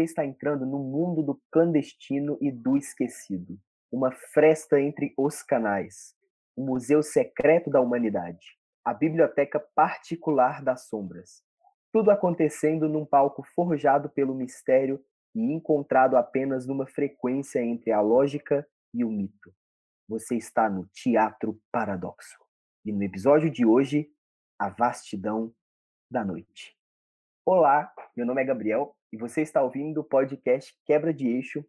Você está entrando no mundo do clandestino e do esquecido. Uma fresta entre os canais. O museu secreto da humanidade. A biblioteca particular das sombras. Tudo acontecendo num palco forjado pelo mistério e encontrado apenas numa frequência entre a lógica e o mito. Você está no Teatro Paradoxo. E no episódio de hoje, a vastidão da noite. Olá, meu nome é Gabriel e você está ouvindo o podcast Quebra de Eixo.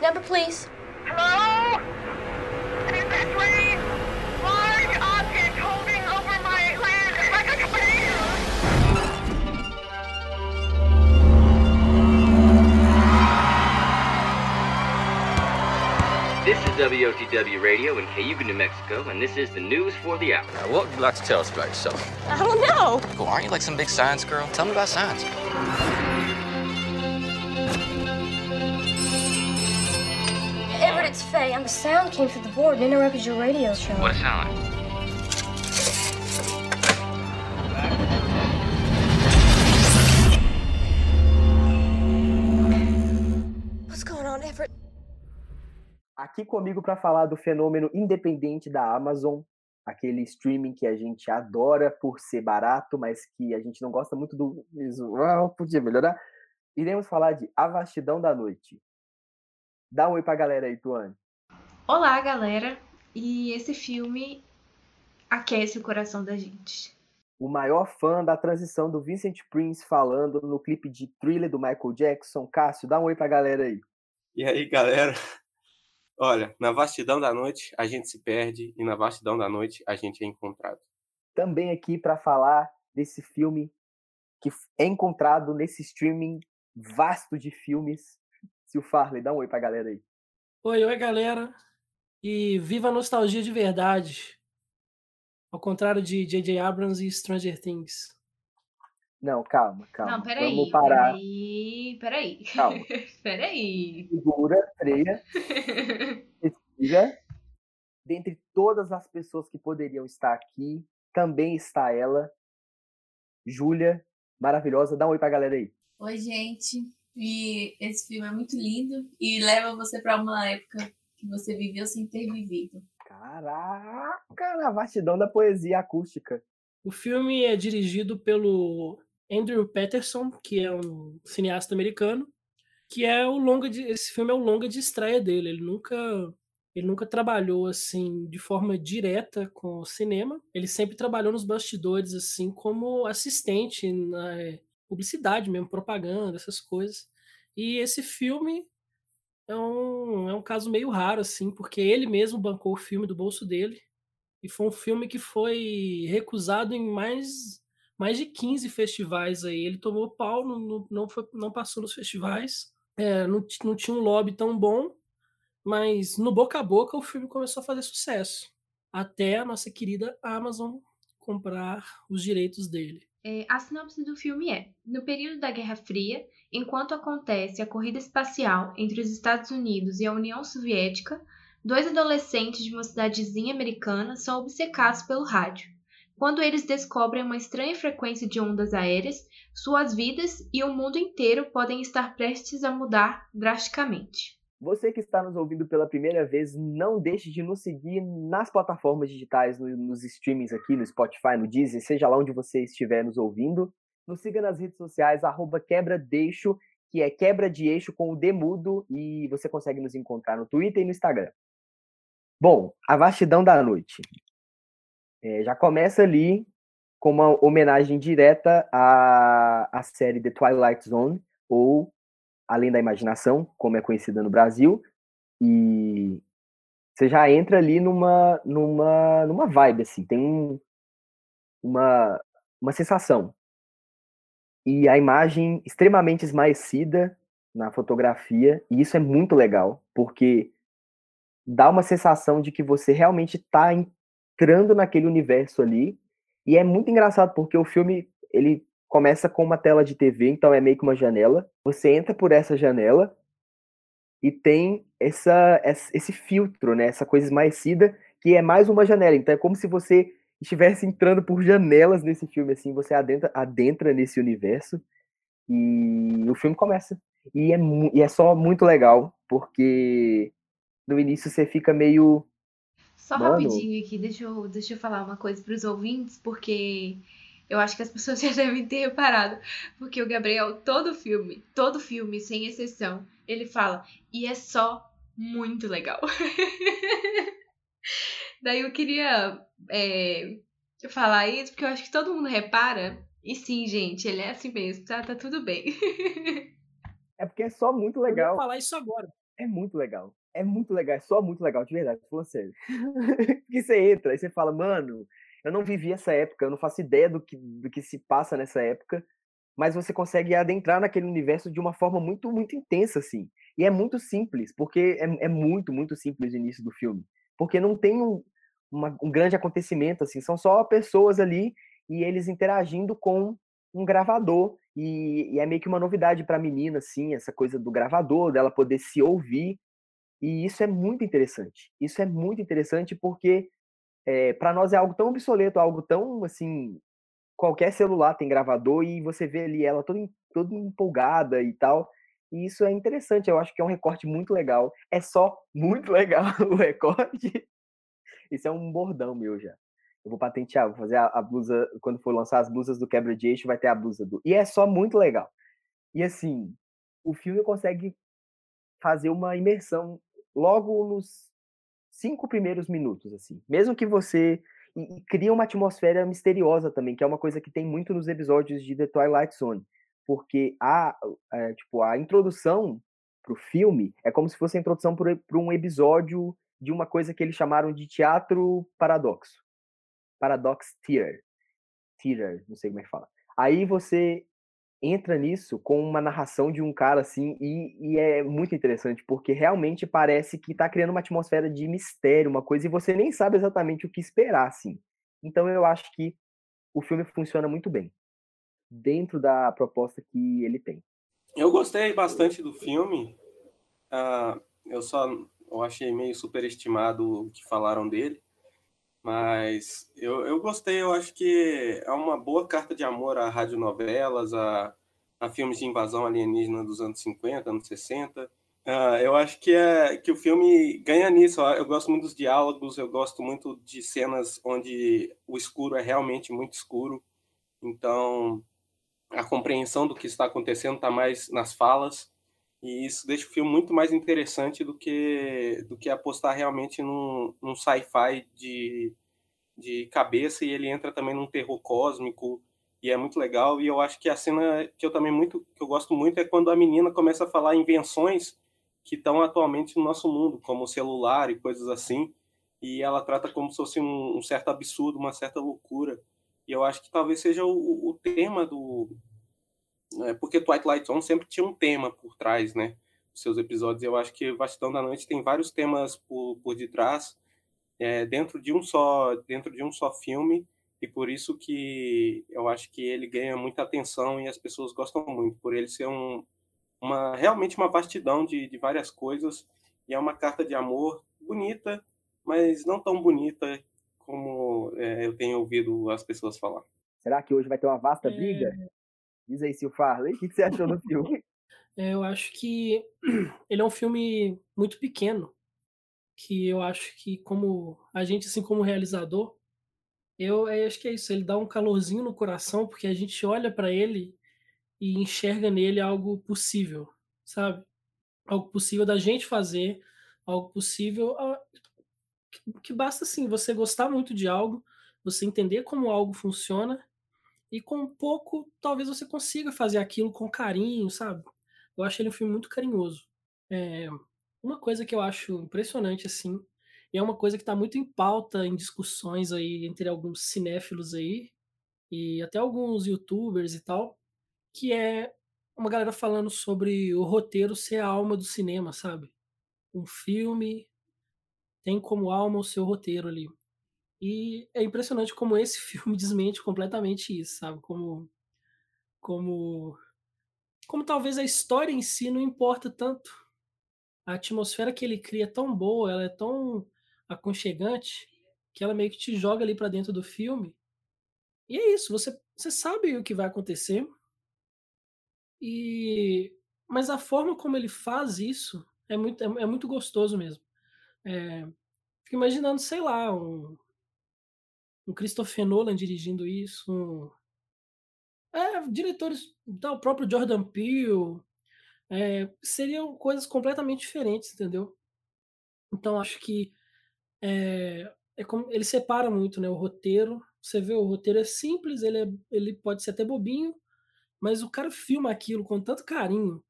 Number, please. Hello? WOTW Radio in Cayuga, New Mexico, and this is the news for the hour. Now, what would you like to tell us about yourself? I don't know. Cool, aren't you like some big science girl? Tell me about science. Everett, it's Faye. Um, sound came through the board and interrupted your radio show. What a sound. What's going on, Everett? Aqui comigo para falar do fenômeno independente da Amazon, aquele streaming que a gente adora por ser barato, mas que a gente não gosta muito do visual, podia melhorar. Iremos falar de A Vastidão da Noite. Dá um oi pra galera aí, Tuane. Olá, galera! E esse filme aquece o coração da gente. O maior fã da transição do Vincent Prince falando no clipe de Thriller do Michael Jackson. Cássio, dá um oi pra galera aí. E aí, galera? Olha, na vastidão da noite a gente se perde e na vastidão da noite a gente é encontrado. Também aqui para falar desse filme que é encontrado nesse streaming vasto de filmes. Se o Farley, dá um oi pra galera aí. Oi, oi, galera. E viva a nostalgia de verdade. Ao contrário de J.J. Abrams e Stranger Things. Não, calma, calma. Não, peraí, Vamos parar. peraí, peraí. Calma. peraí. Segura, freia, respira. Dentre todas as pessoas que poderiam estar aqui, também está ela, Júlia, maravilhosa. Dá um oi pra galera aí. Oi, gente. E esse filme é muito lindo e leva você para uma época que você viveu sem ter vivido. Caraca, na vastidão da poesia acústica. O filme é dirigido pelo Andrew Patterson, que é um cineasta americano, que é o longa de, esse filme é o longa de estreia dele. Ele nunca ele nunca trabalhou assim de forma direta com o cinema. Ele sempre trabalhou nos bastidores assim como assistente na é, publicidade mesmo, propaganda, essas coisas. E esse filme é um, é um caso meio raro assim, porque ele mesmo bancou o filme do bolso dele. E foi um filme que foi recusado em mais mais de 15 festivais aí. Ele tomou pau, não, não, foi, não passou nos festivais. É, não, não tinha um lobby tão bom, mas no boca a boca o filme começou a fazer sucesso. Até a nossa querida Amazon comprar os direitos dele. É, a sinopse do filme é: no período da Guerra Fria, enquanto acontece a corrida espacial entre os Estados Unidos e a União Soviética, dois adolescentes de uma cidadezinha americana são obcecados pelo rádio. Quando eles descobrem uma estranha frequência de ondas aéreas, suas vidas e o mundo inteiro podem estar prestes a mudar drasticamente. Você que está nos ouvindo pela primeira vez, não deixe de nos seguir nas plataformas digitais, no- nos streamings aqui, no Spotify, no Deezer, seja lá onde você estiver nos ouvindo. Nos siga nas redes sociais, arroba que é quebra de eixo com o demudo, e você consegue nos encontrar no Twitter e no Instagram. Bom, a vastidão da noite. É, já começa ali com uma homenagem direta à, à série The Twilight Zone, ou Além da Imaginação, como é conhecida no Brasil, e você já entra ali numa, numa, numa vibe, assim, tem um, uma, uma sensação. E a imagem extremamente esmaecida na fotografia, e isso é muito legal, porque dá uma sensação de que você realmente está entrando naquele universo ali, e é muito engraçado porque o filme, ele começa com uma tela de TV, então é meio que uma janela. Você entra por essa janela e tem essa, esse filtro, né? Essa coisa esmaecida que é mais uma janela. Então é como se você estivesse entrando por janelas nesse filme, assim, você adentra, adentra nesse universo e o filme começa. E é, e é só muito legal, porque no início você fica meio. Só Mano. rapidinho aqui, deixa eu, deixa eu falar uma coisa para os ouvintes, porque eu acho que as pessoas já devem ter reparado. Porque o Gabriel, todo filme, todo filme, sem exceção, ele fala, e é só muito legal. Daí eu queria é, falar isso, porque eu acho que todo mundo repara. E sim, gente, ele é assim mesmo, tá? Tá tudo bem. É porque é só muito Eu vou legal. falar isso agora. É muito legal. É muito legal, é só muito legal, de verdade, falando sério. Porque você entra e você fala, mano, eu não vivi essa época, eu não faço ideia do que, do que se passa nessa época, mas você consegue adentrar naquele universo de uma forma muito, muito intensa, assim. E é muito simples, porque é, é muito, muito simples o início do filme. Porque não tem um, uma- um grande acontecimento, assim, são só pessoas ali e eles interagindo com um gravador. E, e é meio que uma novidade para a menina, assim, essa coisa do gravador, dela poder se ouvir. E isso é muito interessante. Isso é muito interessante porque para nós é algo tão obsoleto, algo tão assim. Qualquer celular tem gravador e você vê ali ela toda, toda empolgada e tal. E isso é interessante, eu acho que é um recorte muito legal. É só muito legal o recorte. Isso é um bordão meu já. Eu vou patentear, vou fazer a, a blusa. Quando for lançar as blusas do quebra de eixo, vai ter a blusa do. E é só muito legal. E assim, o filme consegue fazer uma imersão logo nos cinco primeiros minutos, assim. Mesmo que você. E, e cria uma atmosfera misteriosa também, que é uma coisa que tem muito nos episódios de The Twilight Zone. Porque a, é, tipo, a introdução pro filme é como se fosse a introdução para um episódio de uma coisa que eles chamaram de teatro paradoxo. Paradox Theater. Theater, não sei como é que fala. Aí você entra nisso com uma narração de um cara assim, e, e é muito interessante, porque realmente parece que tá criando uma atmosfera de mistério, uma coisa, e você nem sabe exatamente o que esperar, assim. Então eu acho que o filme funciona muito bem, dentro da proposta que ele tem. Eu gostei bastante do filme. Ah, eu só eu achei meio superestimado o que falaram dele. Mas eu, eu gostei, eu acho que é uma boa carta de amor a radionovelas, a, a filmes de invasão alienígena dos anos 50, anos 60. Ah, eu acho que, é, que o filme ganha nisso. Eu gosto muito dos diálogos, eu gosto muito de cenas onde o escuro é realmente muito escuro. Então, a compreensão do que está acontecendo está mais nas falas. E isso deixa o filme muito mais interessante do que, do que apostar realmente num, num sci-fi de, de cabeça e ele entra também num terror cósmico e é muito legal. E eu acho que a cena que eu também muito que eu gosto muito é quando a menina começa a falar invenções que estão atualmente no nosso mundo, como o celular e coisas assim. E ela trata como se fosse um, um certo absurdo, uma certa loucura. E eu acho que talvez seja o, o tema do, é, porque Twilight Zone sempre tinha um tema por trás, né? Dos seus episódios. Eu acho que Vastidão da Noite tem vários temas por, por detrás, é, dentro de um só dentro de um só filme e por isso que eu acho que ele ganha muita atenção e as pessoas gostam muito por ele ser um, uma realmente uma vastidão de, de várias coisas e é uma carta de amor bonita, mas não tão bonita como é, eu tenho ouvido as pessoas falar. Será que hoje vai ter uma vasta briga? Diz aí, Sil Farley, o que, que você achou do filme? É, eu acho que ele é um filme muito pequeno, que eu acho que como a gente, assim como realizador, eu, eu acho que é isso, ele dá um calorzinho no coração, porque a gente olha para ele e enxerga nele algo possível, sabe? Algo possível da gente fazer, algo possível ah, que basta assim você gostar muito de algo, você entender como algo funciona e com pouco talvez você consiga fazer aquilo com carinho, sabe? Eu acho ele um filme muito carinhoso. É, uma coisa que eu acho impressionante assim, e é uma coisa que está muito em pauta em discussões aí entre alguns cinéfilos aí e até alguns youtubers e tal, que é uma galera falando sobre o roteiro ser a alma do cinema, sabe? Um filme tem como alma o seu roteiro ali. E é impressionante como esse filme desmente completamente isso, sabe? Como como como talvez a história em si não importa tanto. A atmosfera que ele cria é tão boa, ela é tão aconchegante que ela meio que te joga ali para dentro do filme. E é isso, você, você sabe o que vai acontecer. E mas a forma como ele faz isso é muito, é, é muito gostoso mesmo. É, fico imaginando, sei lá, um, um Christopher Nolan dirigindo isso, é, diretores, então, o próprio Jordan Peele, é, seriam coisas completamente diferentes, entendeu? Então acho que é, é como, ele separa muito né, o roteiro. Você vê, o roteiro é simples, ele, é, ele pode ser até bobinho, mas o cara filma aquilo com tanto carinho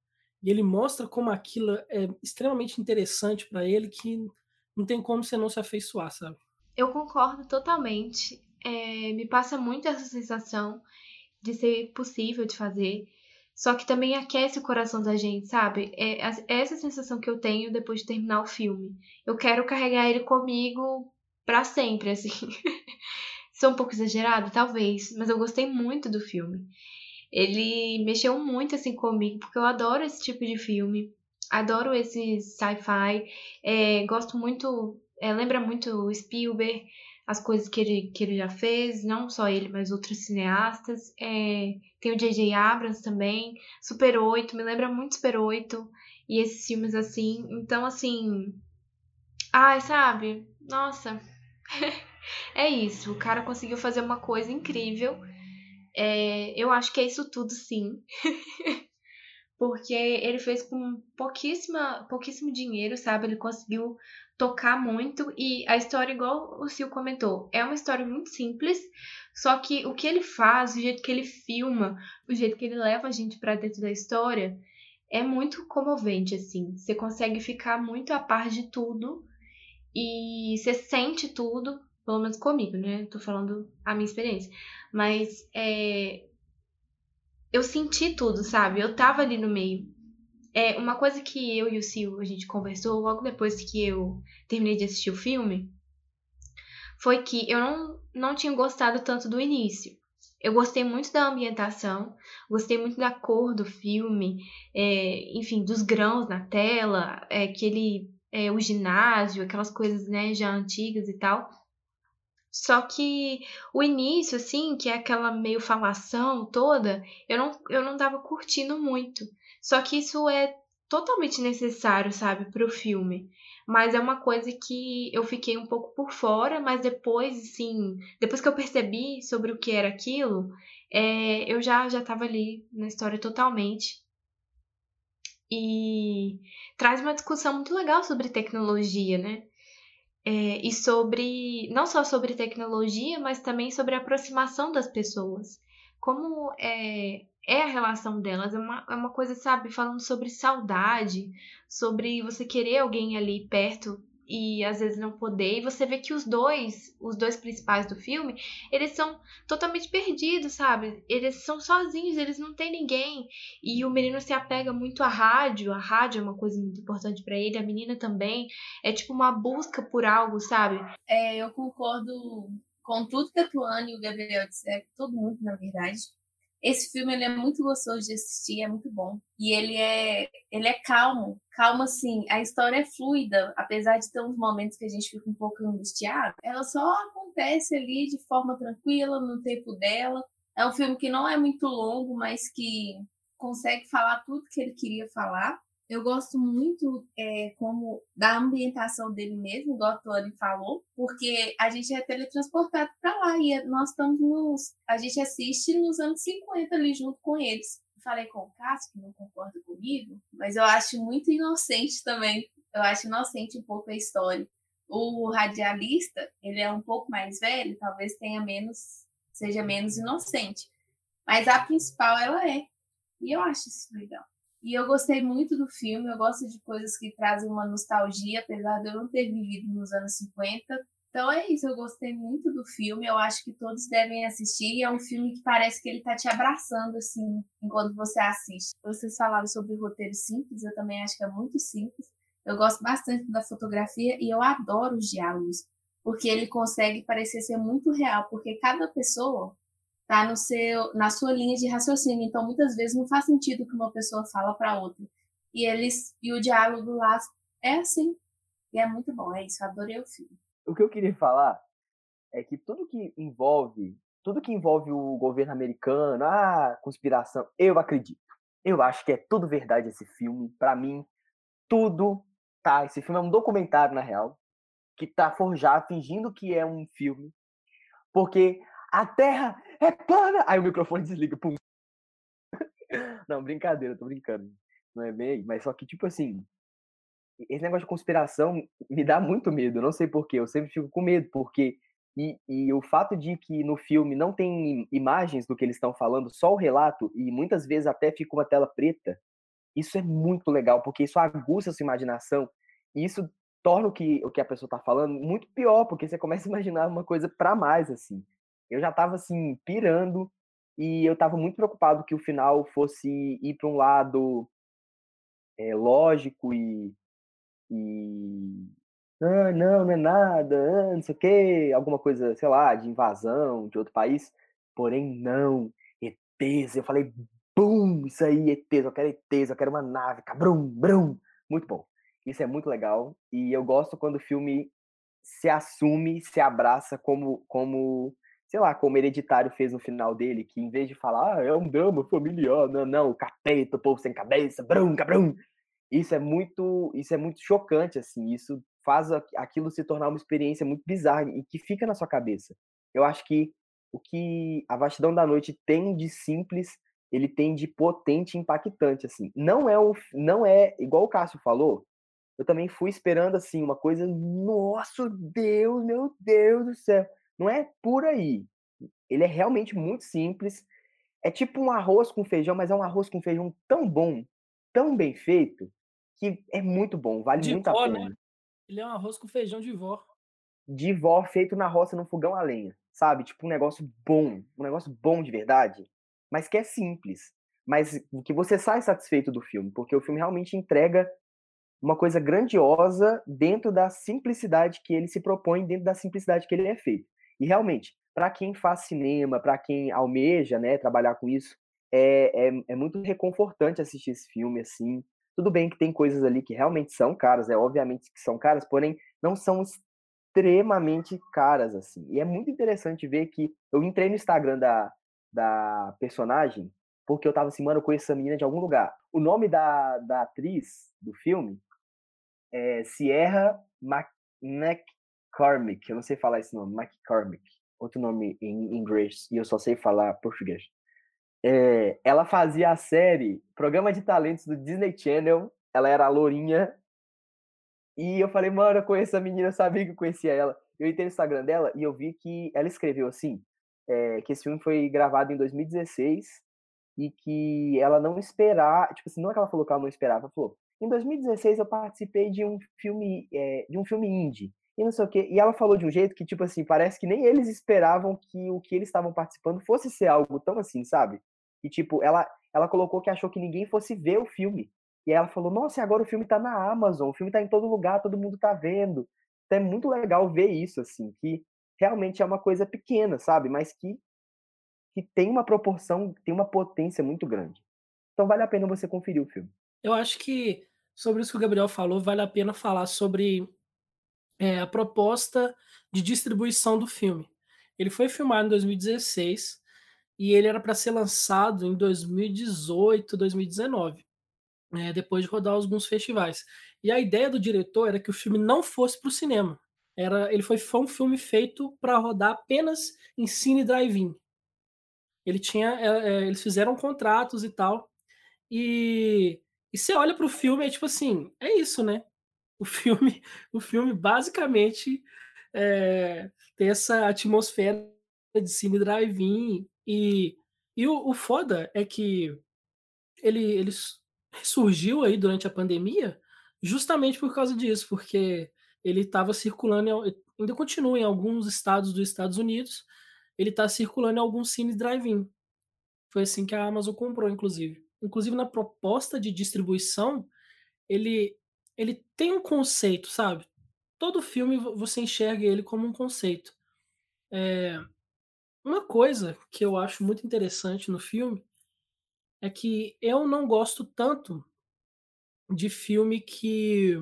e ele mostra como aquilo é extremamente interessante para ele que não tem como você não se afeiçoar, sabe? Eu concordo totalmente. É, me passa muito essa sensação de ser possível de fazer. Só que também aquece o coração da gente, sabe? É, é essa sensação que eu tenho depois de terminar o filme. Eu quero carregar ele comigo para sempre, assim. Sou um pouco exagerado, talvez, mas eu gostei muito do filme. Ele mexeu muito assim comigo, porque eu adoro esse tipo de filme. Adoro esse sci-fi. É, gosto muito. É, lembra muito o Spielberg as coisas que ele, que ele já fez, não só ele, mas outros cineastas. É, tem o J.J. Abrams também, Super 8, me lembra muito Super 8 e esses filmes assim. Então, assim. Ai, sabe? Nossa. é isso. O cara conseguiu fazer uma coisa incrível. É, eu acho que é isso tudo, sim. Porque ele fez com pouquíssima, pouquíssimo dinheiro, sabe? Ele conseguiu tocar muito e a história, igual o Sil comentou, é uma história muito simples, só que o que ele faz, o jeito que ele filma, o jeito que ele leva a gente para dentro da história, é muito comovente, assim. Você consegue ficar muito a par de tudo e você sente tudo, pelo menos comigo, né? Tô falando a minha experiência. Mas é, eu senti tudo, sabe? Eu tava ali no meio. É, uma coisa que eu e o Sil, a gente conversou logo depois que eu terminei de assistir o filme, foi que eu não, não tinha gostado tanto do início. Eu gostei muito da ambientação, gostei muito da cor do filme, é, enfim, dos grãos na tela, é, aquele, é, o ginásio, aquelas coisas né, já antigas e tal. Só que o início, assim, que é aquela meio falação toda, eu não, eu não tava curtindo muito. Só que isso é totalmente necessário, sabe, pro filme. Mas é uma coisa que eu fiquei um pouco por fora, mas depois, assim, depois que eu percebi sobre o que era aquilo, é, eu já já estava ali na história totalmente. E traz uma discussão muito legal sobre tecnologia, né? É, e sobre, não só sobre tecnologia, mas também sobre a aproximação das pessoas. Como é, é a relação delas, é uma, é uma coisa, sabe, falando sobre saudade, sobre você querer alguém ali perto e às vezes não poder. E você vê que os dois, os dois principais do filme, eles são totalmente perdidos, sabe? Eles são sozinhos, eles não têm ninguém. E o menino se apega muito à rádio, a rádio é uma coisa muito importante para ele, a menina também. É tipo uma busca por algo, sabe? É, eu concordo com tudo que a Tuane e o Gabriel disseram, todo mundo, na verdade. Esse filme ele é muito gostoso de assistir, é muito bom. E ele é, ele é calmo, calmo assim. A história é fluida, apesar de ter uns momentos que a gente fica um pouco angustiado. Ela só acontece ali de forma tranquila, no tempo dela. É um filme que não é muito longo, mas que consegue falar tudo que ele queria falar. Eu gosto muito é, como da ambientação dele mesmo, igual a Tony falou, porque a gente é teletransportado para lá e é, nós estamos nos. A gente assiste nos anos 50 ali junto com eles. Falei com o Cássio, que não concorda comigo, mas eu acho muito inocente também. Eu acho inocente um pouco a história. O radialista, ele é um pouco mais velho, talvez tenha menos, seja menos inocente. Mas a principal, ela é. E eu acho isso legal. E eu gostei muito do filme, eu gosto de coisas que trazem uma nostalgia, apesar de eu não ter vivido nos anos 50. Então é isso, eu gostei muito do filme, eu acho que todos devem assistir. E é um filme que parece que ele tá te abraçando, assim, enquanto você assiste. Vocês falaram sobre roteiro simples, eu também acho que é muito simples. Eu gosto bastante da fotografia e eu adoro os diálogos, porque ele consegue parecer ser muito real, porque cada pessoa tá no seu, na sua linha de raciocínio. Então, muitas vezes não faz sentido o que uma pessoa fala para outra. E eles e o diálogo lá é assim. E é muito bom, é isso. Adorei o filme. O que eu queria falar é que tudo que envolve, tudo que envolve o governo americano, a conspiração, eu acredito. Eu acho que é tudo verdade esse filme. Para mim, tudo tá. Esse filme é um documentário, na real, que tá forjado, fingindo que é um filme. Porque a Terra é plana. Aí o microfone desliga. Pum. Não, brincadeira, tô brincando. Não é bem, mas só que, tipo assim, esse negócio de conspiração me dá muito medo. Não sei porquê, eu sempre fico com medo, porque. E, e o fato de que no filme não tem imagens do que eles estão falando, só o relato, e muitas vezes até fica uma tela preta, isso é muito legal, porque isso aguça a sua imaginação, e isso torna o que, o que a pessoa está falando muito pior, porque você começa a imaginar uma coisa para mais, assim. Eu já estava assim, pirando, e eu estava muito preocupado que o final fosse ir para um lado é, lógico e e ah, não, não é nada, ah, não sei o quê, alguma coisa, sei lá, de invasão de outro país. Porém, não, ETs. Eu falei, bum, isso aí, ETs, eu quero ETs, eu quero uma nave, cabrum, brum. Muito bom. Isso é muito legal. E eu gosto quando o filme se assume, se abraça como, como sei lá, como Hereditário fez no final dele, que em vez de falar, ah, é um drama familiar, não, não, o capeta, o povo sem cabeça, brum, cabrum, isso é muito, isso é muito chocante, assim. Isso faz aquilo se tornar uma experiência muito bizarra e que fica na sua cabeça. Eu acho que o que a Vastidão da Noite tem de simples, ele tem de potente e impactante, assim. Não é, um, não é igual o Cássio falou. Eu também fui esperando assim uma coisa, nosso Deus, meu Deus do céu. Não é por aí. Ele é realmente muito simples. É tipo um arroz com feijão, mas é um arroz com feijão tão bom, tão bem feito, que é muito bom, vale De muito a vó, pena. né? Ele é um arroz com feijão de vó. De vó feito na roça no fogão a lenha, sabe? Tipo um negócio bom, um negócio bom de verdade, mas que é simples, mas que você sai satisfeito do filme, porque o filme realmente entrega uma coisa grandiosa dentro da simplicidade que ele se propõe, dentro da simplicidade que ele é feito. E realmente, para quem faz cinema, para quem almeja, né, trabalhar com isso, é, é, é muito reconfortante assistir esse filme assim. Tudo bem que tem coisas ali que realmente são caras, é obviamente que são caras, porém não são extremamente caras assim. E é muito interessante ver que eu entrei no Instagram da, da personagem porque eu tava assim, mano, eu conheço essa menina de algum lugar. O nome da, da atriz do filme é Sierra McCormick, eu não sei falar esse nome, McCormick, outro nome em inglês, e eu só sei falar português. É, ela fazia a série Programa de Talentos do Disney Channel. Ela era a lourinha. E eu falei, mano, eu conheço a menina, eu sabia que eu conhecia ela. Eu entrei no Instagram dela e eu vi que ela escreveu assim: é, que esse filme foi gravado em 2016 e que ela não esperava. Tipo assim, não é que ela falou que ela não esperava, ela falou: em 2016 eu participei de um filme, é, de um filme indie e não sei o quê. E ela falou de um jeito que, tipo assim, parece que nem eles esperavam que o que eles estavam participando fosse ser algo tão assim, sabe? E, tipo, ela, ela colocou que achou que ninguém fosse ver o filme. E ela falou, nossa, agora o filme tá na Amazon, o filme tá em todo lugar, todo mundo tá vendo. Então é muito legal ver isso, assim, que realmente é uma coisa pequena, sabe? Mas que, que tem uma proporção, tem uma potência muito grande. Então vale a pena você conferir o filme. Eu acho que sobre isso que o Gabriel falou, vale a pena falar sobre é, a proposta de distribuição do filme. Ele foi filmado em 2016 e ele era para ser lançado em 2018, 2019, né, depois de rodar alguns festivais. E a ideia do diretor era que o filme não fosse para o cinema. Era, ele foi, foi um filme feito para rodar apenas em cine drive-in. Ele tinha, é, é, eles fizeram contratos e tal. E, e você olha para o filme é tipo assim, é isso, né? O filme, o filme basicamente é, tem essa atmosfera de cine drive-in e, e o, o foda é que ele, ele surgiu aí durante a pandemia justamente por causa disso, porque ele estava circulando, ainda continua em alguns estados dos Estados Unidos, ele está circulando em alguns cines drive-in. Foi assim que a Amazon comprou, inclusive. Inclusive na proposta de distribuição, ele, ele tem um conceito, sabe? Todo filme você enxerga ele como um conceito. É, uma coisa que eu acho muito interessante no filme é que eu não gosto tanto de filme que,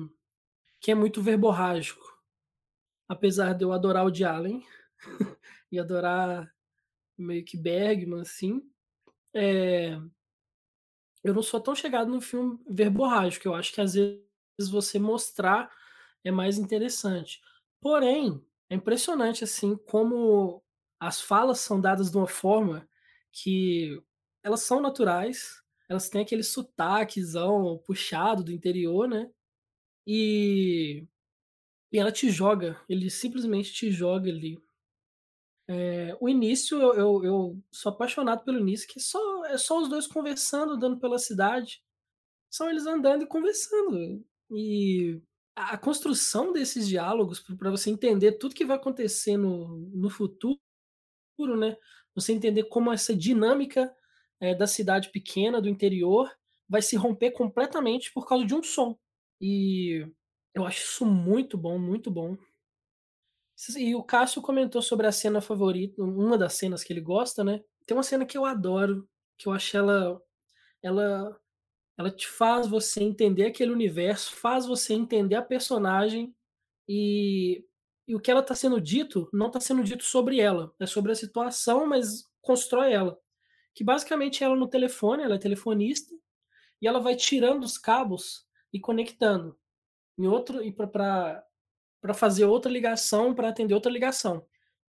que é muito verborrágico. Apesar de eu adorar o de Allen, e adorar meio que Bergman, assim. É, eu não sou tão chegado no filme verborrágico, eu acho que às vezes você mostrar é mais interessante. Porém, é impressionante assim como as falas são dadas de uma forma que elas são naturais, elas têm aquele sotaquezão puxado do interior, né? E, e ela te joga, ele simplesmente te joga ali. É, o início, eu, eu, eu, sou apaixonado pelo início, que só, é só os dois conversando, andando pela cidade. São eles andando e conversando. E a, construção desses diálogos, para você entender tudo que vai acontecer no, no futuro, né? Você entender como essa dinâmica é, da cidade pequena, do interior, vai se romper completamente por causa de um som. E eu acho isso muito bom, muito bom. E o Cássio comentou sobre a cena favorita, uma das cenas que ele gosta, né? Tem uma cena que eu adoro, que eu acho ela ela ela te faz você entender aquele universo, faz você entender a personagem e, e o que ela está sendo dito não está sendo dito sobre ela, é sobre a situação, mas constrói ela. Que basicamente ela no telefone, ela é telefonista e ela vai tirando os cabos e conectando em outro e para para fazer outra ligação, para atender outra ligação.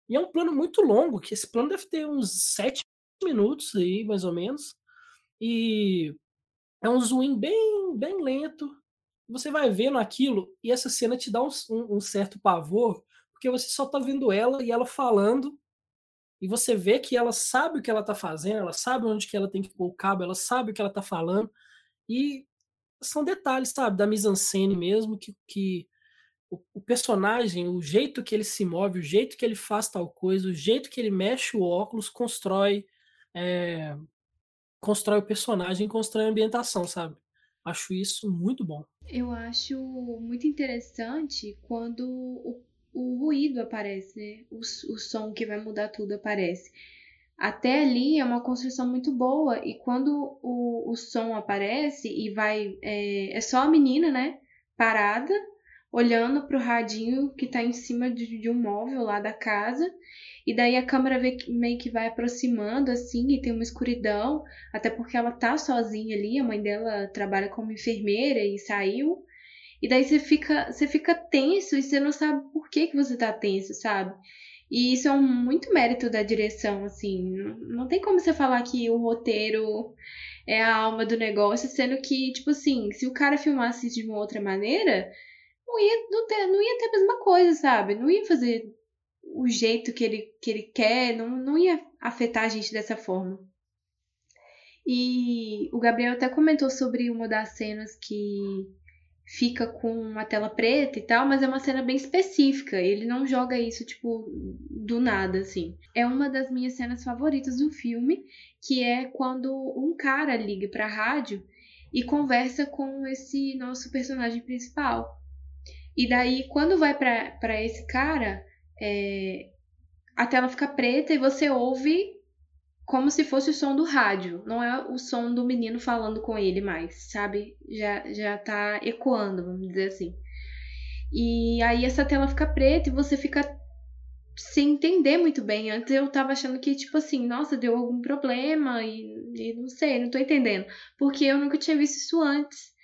E é um plano muito longo, que esse plano deve ter uns sete minutos aí, mais ou menos. E é um zoom bem, bem lento. Você vai vendo aquilo e essa cena te dá um, um, um certo pavor, porque você só tá vendo ela e ela falando e você vê que ela sabe o que ela tá fazendo, ela sabe onde que ela tem que pôr o cabo, ela sabe o que ela tá falando. E são detalhes, sabe, da mise-en-scène mesmo, que, que o, o, personagem, o jeito que ele se move, o jeito que ele faz tal coisa, o jeito que ele mexe o óculos, constrói é, constrói o personagem, constrói a ambientação, sabe? Acho isso muito bom. Eu acho muito interessante quando o, o ruído aparece, né? O, o som que vai mudar tudo aparece. Até ali é uma construção muito boa, e quando o, o som aparece e vai. É, é só a menina, né? Parada, olhando pro radinho que tá em cima de, de um móvel lá da casa. E daí a câmera meio que vai aproximando assim, e tem uma escuridão, até porque ela tá sozinha ali, a mãe dela trabalha como enfermeira e saiu. E daí você fica, você fica tenso e você não sabe por que, que você tá tenso, sabe? E isso é um muito mérito da direção, assim. Não, não tem como você falar que o roteiro é a alma do negócio, sendo que, tipo assim, se o cara filmasse de uma outra maneira, não ia, não, ter, não ia ter a mesma coisa, sabe? Não ia fazer o jeito que ele, que ele quer, não, não ia afetar a gente dessa forma. E o Gabriel até comentou sobre uma das cenas que fica com uma tela preta e tal, mas é uma cena bem específica. Ele não joga isso, tipo, do nada, assim. É uma das minhas cenas favoritas do filme, que é quando um cara liga pra rádio e conversa com esse nosso personagem principal. E daí, quando vai para esse cara, é, a tela fica preta e você ouve como se fosse o som do rádio. Não é o som do menino falando com ele mais, sabe? Já, já tá ecoando, vamos dizer assim. E aí essa tela fica preta e você fica sem entender muito bem. Antes eu tava achando que, tipo assim, nossa, deu algum problema e, e não sei, não tô entendendo. Porque eu nunca tinha visto isso antes.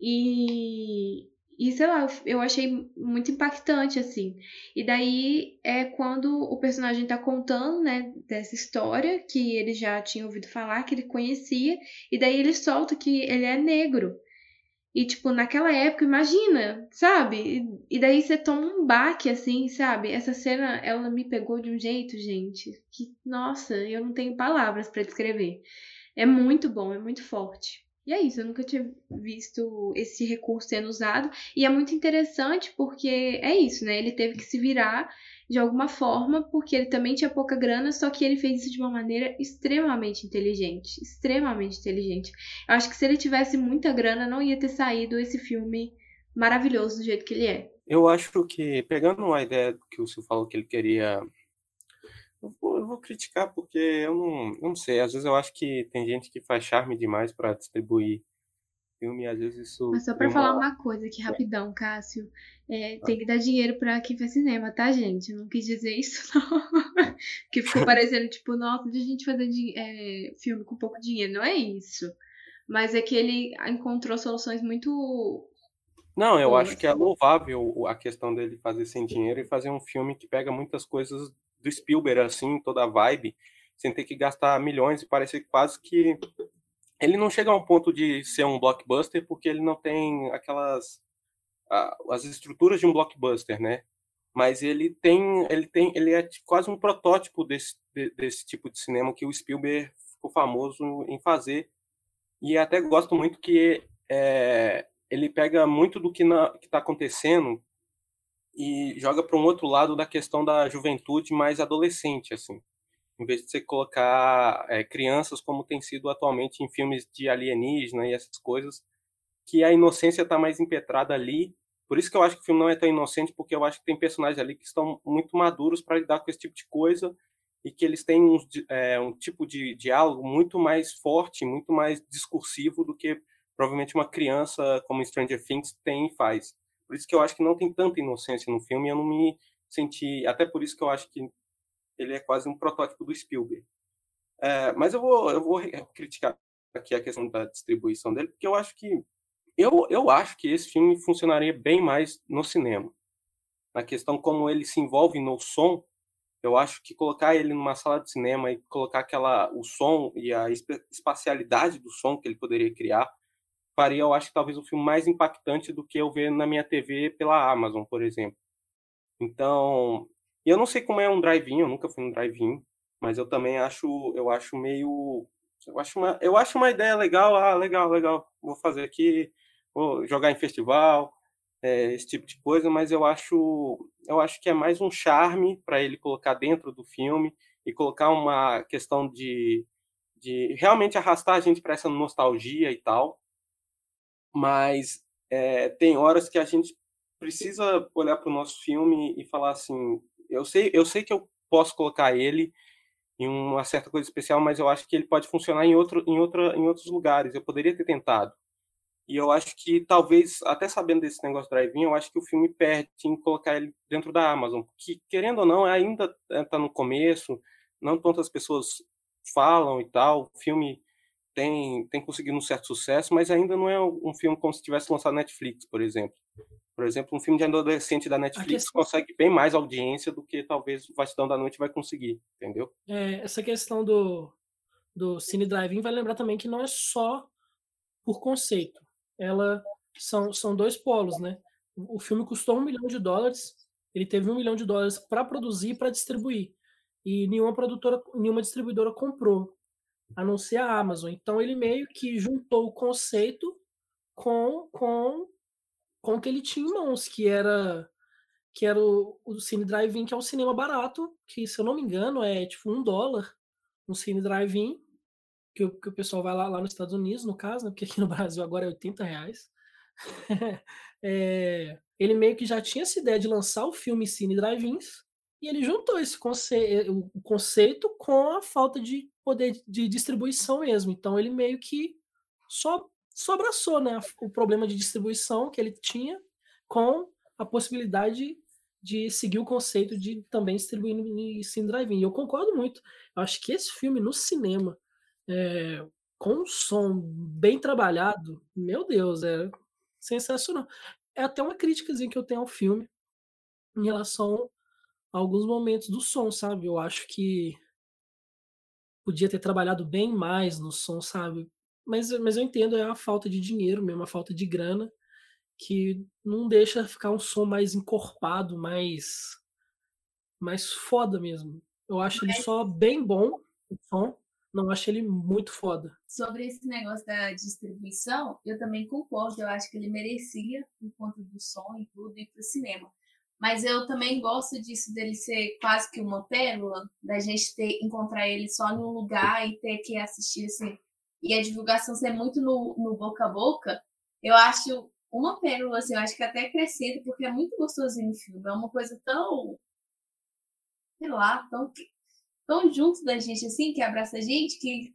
E, e sei lá, eu achei muito impactante, assim. E daí é quando o personagem tá contando, né, dessa história que ele já tinha ouvido falar, que ele conhecia, e daí ele solta que ele é negro. E, tipo, naquela época, imagina, sabe? E, e daí você toma um baque, assim, sabe? Essa cena, ela me pegou de um jeito, gente, que, nossa, eu não tenho palavras para descrever. É muito bom, é muito forte. E é isso, eu nunca tinha visto esse recurso sendo usado. E é muito interessante porque é isso, né? Ele teve que se virar de alguma forma, porque ele também tinha pouca grana, só que ele fez isso de uma maneira extremamente inteligente. Extremamente inteligente. Eu acho que se ele tivesse muita grana, não ia ter saído esse filme maravilhoso do jeito que ele é. Eu acho que, pegando a ideia que o Silvio falou que ele queria eu vou, eu vou criticar porque eu não, eu não sei. Às vezes eu acho que tem gente que faz charme demais para distribuir filme às vezes isso. Mas só pra cria falar uma- uma coisa aqui rapidão, Cássio. É, tem que dar dinheiro pra quem faz cinema, tá, gente? Eu não quis dizer isso, não. que ficou parecendo, tipo, nossa, de a gente fazer é, filme com pouco dinheiro. Não é isso. Mas é que ele encontrou soluções muito. Não, eu boas. acho que é louvável o- a questão dele fazer sem dinheiro e fazer um filme que pega muitas coisas do Spielberg, assim, toda a vibe, sem ter que gastar milhões e parecer quase que. Ele não chega a um ponto de ser um blockbuster porque ele não tem aquelas. as estruturas de um blockbuster, né? Mas ele tem. Ele tem. Ele é quase um protótipo desse, de- desse tipo de cinema que o Spielberg ficou famoso em fazer. E até gosto muito que é, ele pega muito do que está acontecendo e joga para um outro lado da questão da juventude mais adolescente, assim. Em vez de você colocar é, crianças como tem sido atualmente em filmes de alienígena e essas coisas, que a inocência está mais impetrada ali. Por isso que eu acho que o filme não é tão inocente, porque eu acho que tem personagens ali que estão muito maduros para lidar com esse tipo de coisa e que eles têm di- é, um tipo de diálogo muito mais forte, muito mais discursivo do que provavelmente uma criança como Stranger Things tem e faz. Por isso que eu acho que não tem tanta inocência no filme, eu não me senti, até por isso que eu acho que ele é quase um protótipo do Spielberg. É, mas eu vou, eu vou criticar aqui a questão da distribuição dele, porque eu acho que eu, eu acho que esse filme funcionaria bem mais no cinema. Na questão como ele se envolve no som, eu acho que colocar ele numa sala de cinema e colocar aquela o som e a espa- espacialidade do som que ele poderia criar faria, eu acho talvez o filme mais impactante do que eu ver na minha TV pela Amazon, por exemplo. Então, eu não sei como é um drive-in, eu nunca fui num drive-in, mas eu também acho, eu acho meio, eu acho uma, eu acho uma ideia legal, ah, legal, legal, vou fazer aqui, vou jogar em festival, é, esse tipo de coisa, mas eu acho, eu acho que é mais um charme para ele colocar dentro do filme e colocar uma questão de, de realmente arrastar a gente para essa nostalgia e tal. Mas é, tem horas que a gente precisa olhar para o nosso filme e falar assim, eu sei, eu sei que eu posso colocar ele em uma certa coisa especial, mas eu acho que ele pode funcionar em outro, em outra, em outros lugares. Eu poderia ter tentado. E eu acho que talvez, até sabendo desse negócio drive-in, eu acho que o filme perde em colocar ele dentro da Amazon, que querendo ou não, ainda está no começo, não tantas pessoas falam e tal, o filme tem, tem conseguido um certo sucesso, mas ainda não é um filme como se tivesse lançado na Netflix, por exemplo. Por exemplo, um filme de adolescente da Netflix questão- consegue bem mais audiência do que talvez o Vastidão da Noite vai conseguir, entendeu? É, essa questão do, do Cine Drive-In vai lembrar também que não é só por conceito. Ela são, são dois polos, né? O filme custou um milhão de dólares, ele teve um milhão de dólares para produzir e para distribuir. E nenhuma produtora, nenhuma distribuidora comprou, a não ser a Amazon. Então ele meio que juntou o conceito com, com, com o que ele tinha em mãos, que era que era o, o Cine Drive-In, que é um cinema barato, que, se eu não me engano, é tipo um dólar, um Cine Drive-In, que, que o pessoal vai lá, lá nos Estados Unidos, no caso, né, porque aqui no Brasil agora é 80 reais. É, ele meio que já tinha essa ideia de lançar o filme Cine Drive-Ins, e ele juntou esse conce o o conceito com a falta de poder de distribuição mesmo. Então ele meio que só, só abraçou né, o problema de distribuição que ele tinha com a possibilidade de seguir o conceito de também distribuir em Drive-In. E eu concordo muito. Eu acho que esse filme no cinema, é, com um som bem trabalhado, meu Deus, é sensacional. É até uma críticazinha que eu tenho ao filme em relação alguns momentos do som, sabe? Eu acho que podia ter trabalhado bem mais no som, sabe? Mas, mas eu entendo, é a falta de dinheiro mesmo, a falta de grana, que não deixa ficar um som mais encorpado, mais, mais foda mesmo. Eu acho ele só bem bom, o som, não acho ele muito foda. Sobre esse negócio da distribuição, eu também concordo. Eu acho que ele merecia, por conta do som e tudo, ir para o cinema. Mas eu também gosto disso dele ser quase que uma pérola, da gente ter encontrar ele só num lugar e ter que assistir assim. E a divulgação ser muito no, no boca a boca, eu acho uma pérola, assim, eu acho que até acrescenta, porque é muito gostosinho o filme. É uma coisa tão, sei lá, tão, tão junto da gente, assim, que abraça a gente, que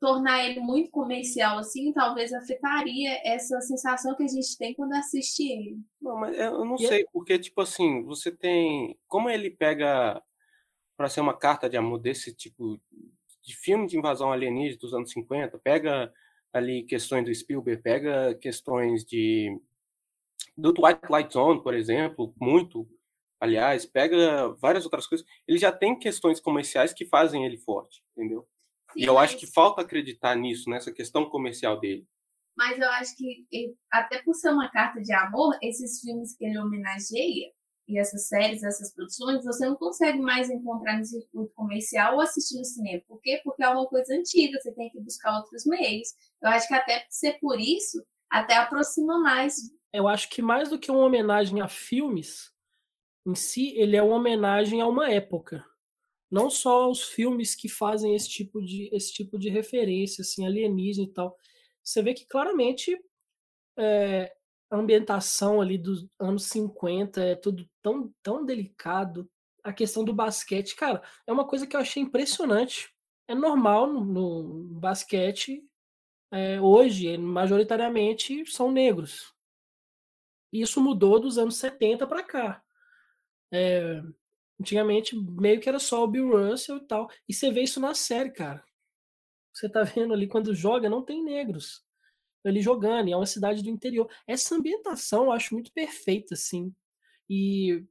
tornar ele muito comercial assim, talvez afetaria essa sensação que a gente tem quando assiste ele. Não, mas eu não E é- sei, porque, tipo assim, você tem. Como ele pega para ser uma carta de amor desse tipo de filme de invasão alienígena dos anos 50, pega ali questões do Spielberg, pega questões de. do Twilight Zone, por exemplo, muito. Aliás, pega várias outras coisas. Ele já tem questões comerciais que fazem ele forte, entendeu? Sim, E eu acho mas- que falta acreditar nisso, nessa questão comercial dele. Mas eu acho que, até por ser uma carta de amor, esses filmes que ele homenageia, e essas séries, essas produções, você não consegue mais encontrar no circuito comercial ou assistir no cinema. Por quê? Porque é uma coisa antiga, você tem que buscar outros meios. Eu acho que até ser por isso, até aproxima mais. Eu acho que mais do que uma homenagem a filmes, em si, ele é uma homenagem a uma época. Não só aos filmes que fazem esse tipo de, esse tipo de referência, assim, alienígena e tal. Você vê que claramente é, a ambientação ali dos anos 50 é tudo tão, tão delicado. A questão do basquete, cara, é uma coisa que eu achei impressionante. É normal no, no basquete, é, hoje, majoritariamente, são negros. Isso mudou dos anos 70 para cá. É, antigamente, meio que era só o Bill Russell e tal. E você vê isso na série, cara. Você tá vendo ali quando joga, não tem negros ali jogando, e é uma cidade do interior. Essa ambientação eu acho muito perfeita, assim. E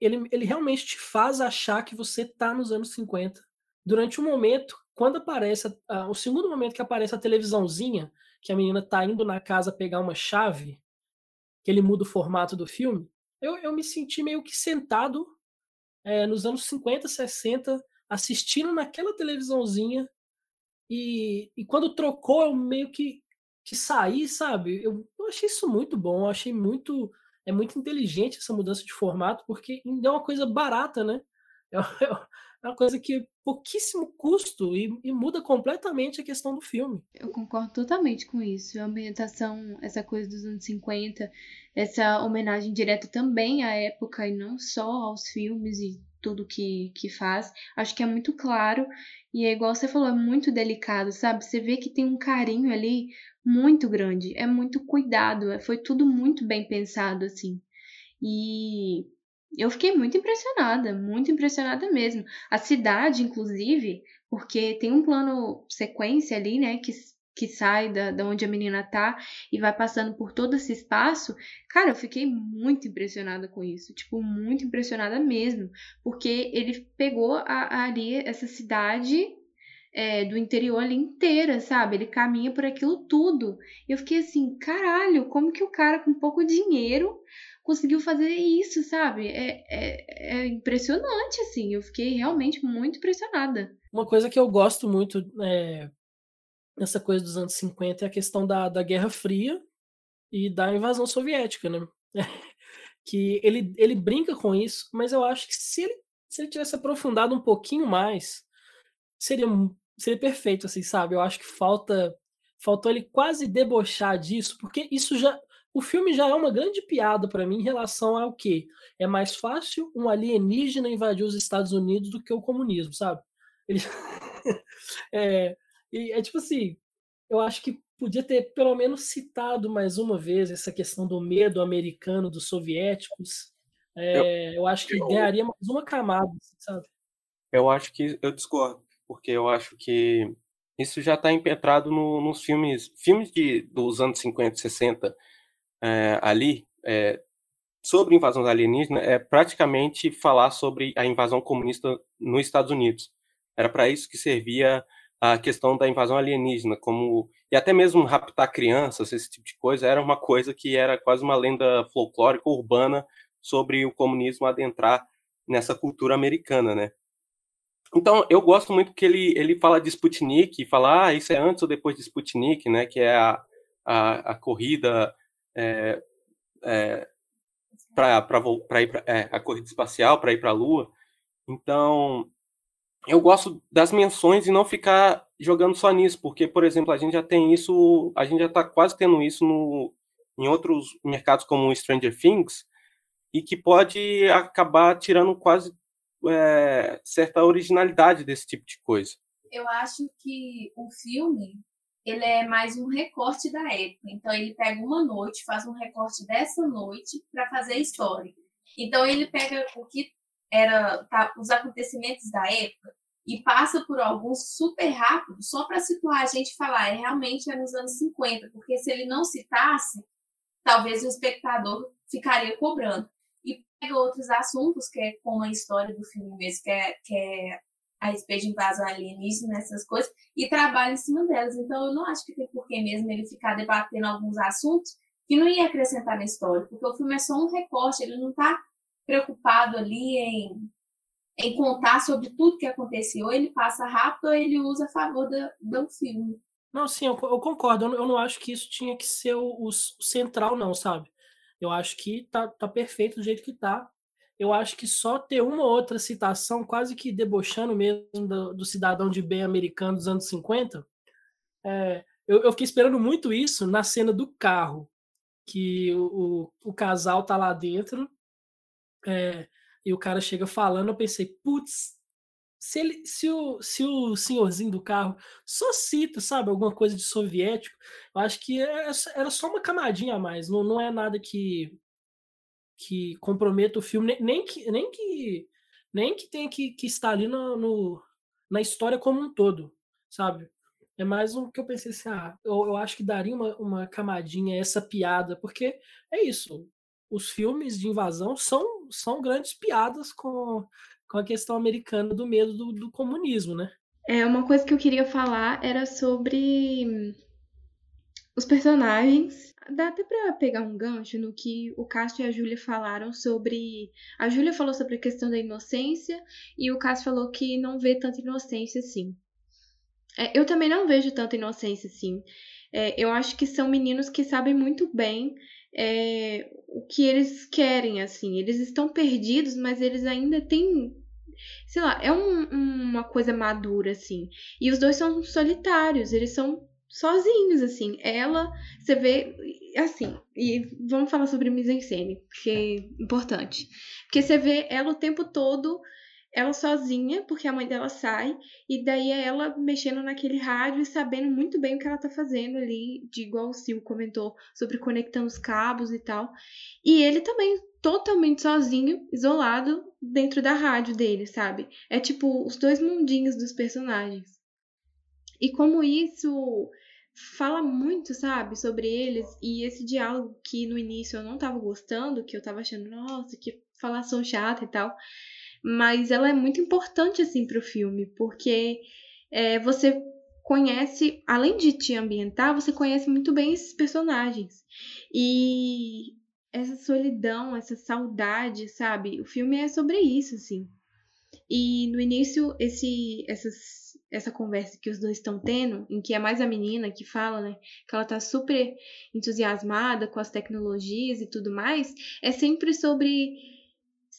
ele, ele realmente te faz achar que você tá nos anos 50. Durante um momento, quando aparece, o segundo momento que aparece a televisãozinha, que a menina tá indo na casa pegar uma chave, que ele muda o formato do filme, eu, eu me senti meio que sentado é, nos anos 50, 60, assistindo naquela televisãozinha. E, e quando trocou, eu meio que, que saí, sabe? Eu, eu achei isso muito bom, eu achei muito. É muito inteligente essa mudança de formato, porque ainda é uma coisa barata, né? É, é uma coisa que é pouquíssimo custo e, e muda completamente a questão do filme. Eu concordo totalmente com isso. A ambientação, essa coisa dos anos 50, essa homenagem direta também à época e não só aos filmes e tudo que, que faz. Acho que é muito claro e é igual você falou, é muito delicado, sabe? Você vê que tem um carinho ali muito grande, é muito cuidado, é- foi tudo muito bem pensado, assim. E eu fiquei muito impressionada, muito impressionada mesmo. A cidade, inclusive, porque tem um plano sequência ali, né, que, que sai da, da onde a menina tá e vai passando por todo esse espaço. Cara, eu fiquei muito impressionada com isso, tipo, muito impressionada mesmo, porque ele pegou a, a- ali essa cidade é, do interior ali inteira, sabe? Ele caminha por aquilo tudo. E eu fiquei assim, caralho, como que o cara com pouco dinheiro conseguiu fazer isso, sabe? É, é, é impressionante, assim. Eu fiquei realmente muito impressionada. Uma coisa que eu gosto muito é, nessa coisa dos anos 50 é a questão da, da Guerra Fria e da invasão soviética, né? que ele, ele brinca com isso, mas eu acho que se ele, se ele tivesse aprofundado um pouquinho mais, seria, seria perfeito, assim, sabe? Eu acho que falta faltou ele quase debochar disso, porque isso já o filme já é uma grande piada para mim em relação ao que é mais fácil um alienígena invadir os Estados Unidos do que o comunismo, sabe? Ele é, e é tipo assim, eu acho que podia ter pelo menos citado mais uma vez essa questão do medo americano dos soviéticos. É, eu, acho que eu- ganharia mais uma camada, assim, sabe? Eu acho que eu discordo, porque eu acho que isso já está impetrado no- nos filmes, filmes de, dos anos 50, 60, é, ali, é, sobre invasão alienígena, é praticamente falar sobre a invasão comunista nos Estados Unidos. Era para isso que servia a questão da invasão alienígena, como e até mesmo raptar crianças, esse tipo de coisa, era uma coisa que era quase uma lenda folclórica urbana sobre o comunismo adentrar nessa cultura americana, né? Então, eu gosto muito que ele, ele fala de Sputnik, fala, ah, isso é antes ou depois de Sputnik, né, que é a, a, a corrida é, é, para ir pra, é, a corrida espacial, para ir para a Lua. Então, eu gosto das menções e não ficar jogando só nisso, porque, por exemplo, a gente já tem isso, a gente já está quase tendo isso no, em outros mercados como Stranger Things, e que pode acabar tirando quase é, certa originalidade desse tipo de coisa. eu acho que o filme ele é mais um recorte da época. Então ele pega uma noite, faz um recorte dessa noite para fazer a história. Então ele pega o que era tá, os acontecimentos da época e passa por alguns super rápido, só para situar a gente falar, é realmente é nos anos 50, porque se ele não citasse, talvez o espectador ficaria cobrando. E pega outros assuntos, que é como a história do filme mesmo, que é, que é a respeito de invasão alienígena, essas coisas, e trabalha em cima delas. Então, eu não acho que tem porquê mesmo ele ficar debatendo alguns assuntos que não ia acrescentar na história, porque o filme é só um recorte, ele não está preocupado ali em, em contar sobre tudo que aconteceu, ele passa rápido ou ele usa a favor do, do filme. Não, sim, eu, eu concordo. Eu não, eu não, acho que isso tinha que ser o, o, central, não, sabe? Eu acho que tá, tá perfeito do jeito que tá. Eu acho que só ter uma ou outra citação, quase que debochando mesmo do, do cidadão de bem americano dos anos 50, é, eu, eu, fiquei esperando muito isso na cena do carro, que o, o, o casal tá lá dentro é, e o cara chega falando, eu pensei, putz, se, ele, se, o, se o senhorzinho do carro só cita, sabe, alguma coisa de soviético, eu acho que é, era só uma camadinha a mais, não, não é nada que que comprometa o filme, nem que nem que nem que tenha que, que estar ali no, no, na história como um todo, sabe? É mais um que eu pensei assim, ah, eu, eu acho que daria uma, uma camadinha essa piada, porque é isso, os filmes de invasão são, são grandes piadas com, com a questão americana do medo do, do comunismo, né? É, uma coisa que eu queria falar era sobre os personagens. Dá até pra pegar um gancho no que o Cássio e a Júlia falaram sobre. A Júlia falou sobre a questão da inocência e o Cássio falou que não vê tanta inocência assim. É, eu também não vejo tanta inocência assim. É, eu acho que são meninos que sabem muito bem é, o que eles querem, assim. Eles estão perdidos, mas eles ainda têm. Sei lá, é um, uma coisa madura, assim. E os dois são solitários, eles são sozinhos, assim. Ela, você vê, assim, e vamos falar sobre mise-en-scène, porque é importante. Porque você vê ela o tempo todo ela sozinha, porque a mãe dela sai, e daí é ela mexendo naquele rádio e sabendo muito bem o que ela tá fazendo ali, de igual o Sil comentou, sobre conectando os cabos e tal. E ele também totalmente sozinho, isolado, dentro da rádio dele, sabe? É tipo os dois mundinhos dos personagens. E como isso fala muito, sabe, sobre eles, e esse diálogo que no início eu não tava gostando, que eu tava achando, nossa, que falação chata e tal mas ela é muito importante assim para o filme, porque é, você conhece, além de te ambientar, você conhece muito bem esses personagens. E essa solidão, essa saudade, sabe? O filme é sobre isso, assim. E no início, esse, essas, essa conversa que os dois estão tendo, em que é mais a menina que fala, né? Que ela tá super entusiasmada com as tecnologias e tudo mais, é sempre sobre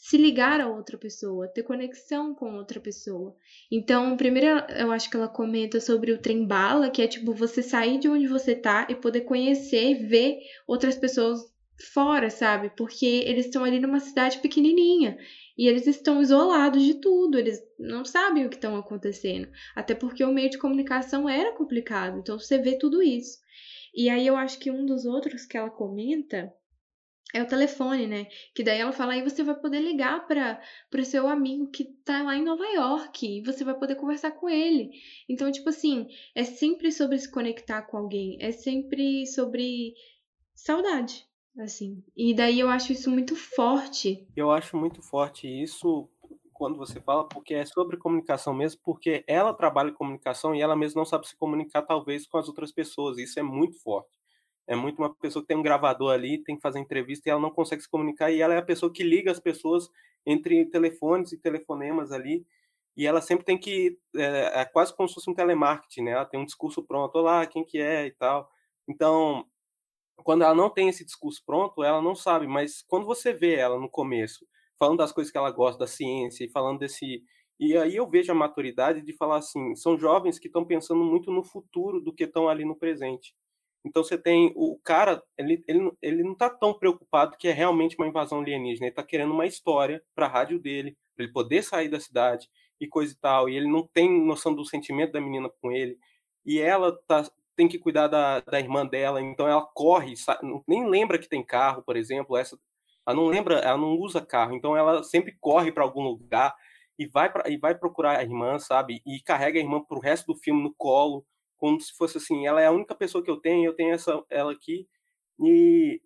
se ligar a outra pessoa, ter conexão com outra pessoa. Então, primeiro eu acho que ela comenta sobre o trem bala, que é tipo você sair de onde você tá e poder conhecer, ver outras pessoas fora, sabe? Porque eles estão ali numa cidade pequenininha e eles estão isolados de tudo, eles não sabem o que estão acontecendo, até porque o meio de comunicação era complicado. Então você vê tudo isso. E aí eu acho que um dos outros que ela comenta é o telefone, né? Que daí ela fala, aí você vai poder ligar para o seu amigo que tá lá em Nova York e você vai poder conversar com ele. Então, tipo assim, é sempre sobre se conectar com alguém, é sempre sobre saudade, assim. E daí eu acho isso muito forte. Eu acho muito forte isso quando você fala, porque é sobre comunicação mesmo, porque ela trabalha em comunicação e ela mesma não sabe se comunicar talvez com as outras pessoas. Isso é muito forte é muito uma pessoa que tem um gravador ali, tem que fazer entrevista e ela não consegue se comunicar e ela é a pessoa que liga as pessoas entre telefones e telefonemas ali e ela sempre tem que é, é quase como se fosse um telemarketing, né? Ela tem um discurso pronto, olá, quem que é e tal. Então, quando ela não tem esse discurso pronto, ela não sabe, mas quando você vê ela no começo, falando das coisas que ela gosta da ciência e falando desse e aí eu vejo a maturidade de falar assim, são jovens que estão pensando muito no futuro do que estão ali no presente. Então você tem o cara, ele, ele, ele não está tão preocupado que é realmente uma invasão alienígena, ele está querendo uma história para a rádio dele, para ele poder sair da cidade. e coisa e tal, e ele não tem noção do sentimento da menina com ele, e ela tá, tem que cuidar da, da irmã dela, então ela corre, nem lembra que tem carro, por exemplo, essa ela não lembra, ela não usa carro, então ela sempre corre para algum lugar e vai pra, e vai procurar a irmã, sabe? E carrega a irmã pro resto do filme no colo, como se fosse assim, ela é a única pessoa que eu tenho, eu tenho essa ela aqui e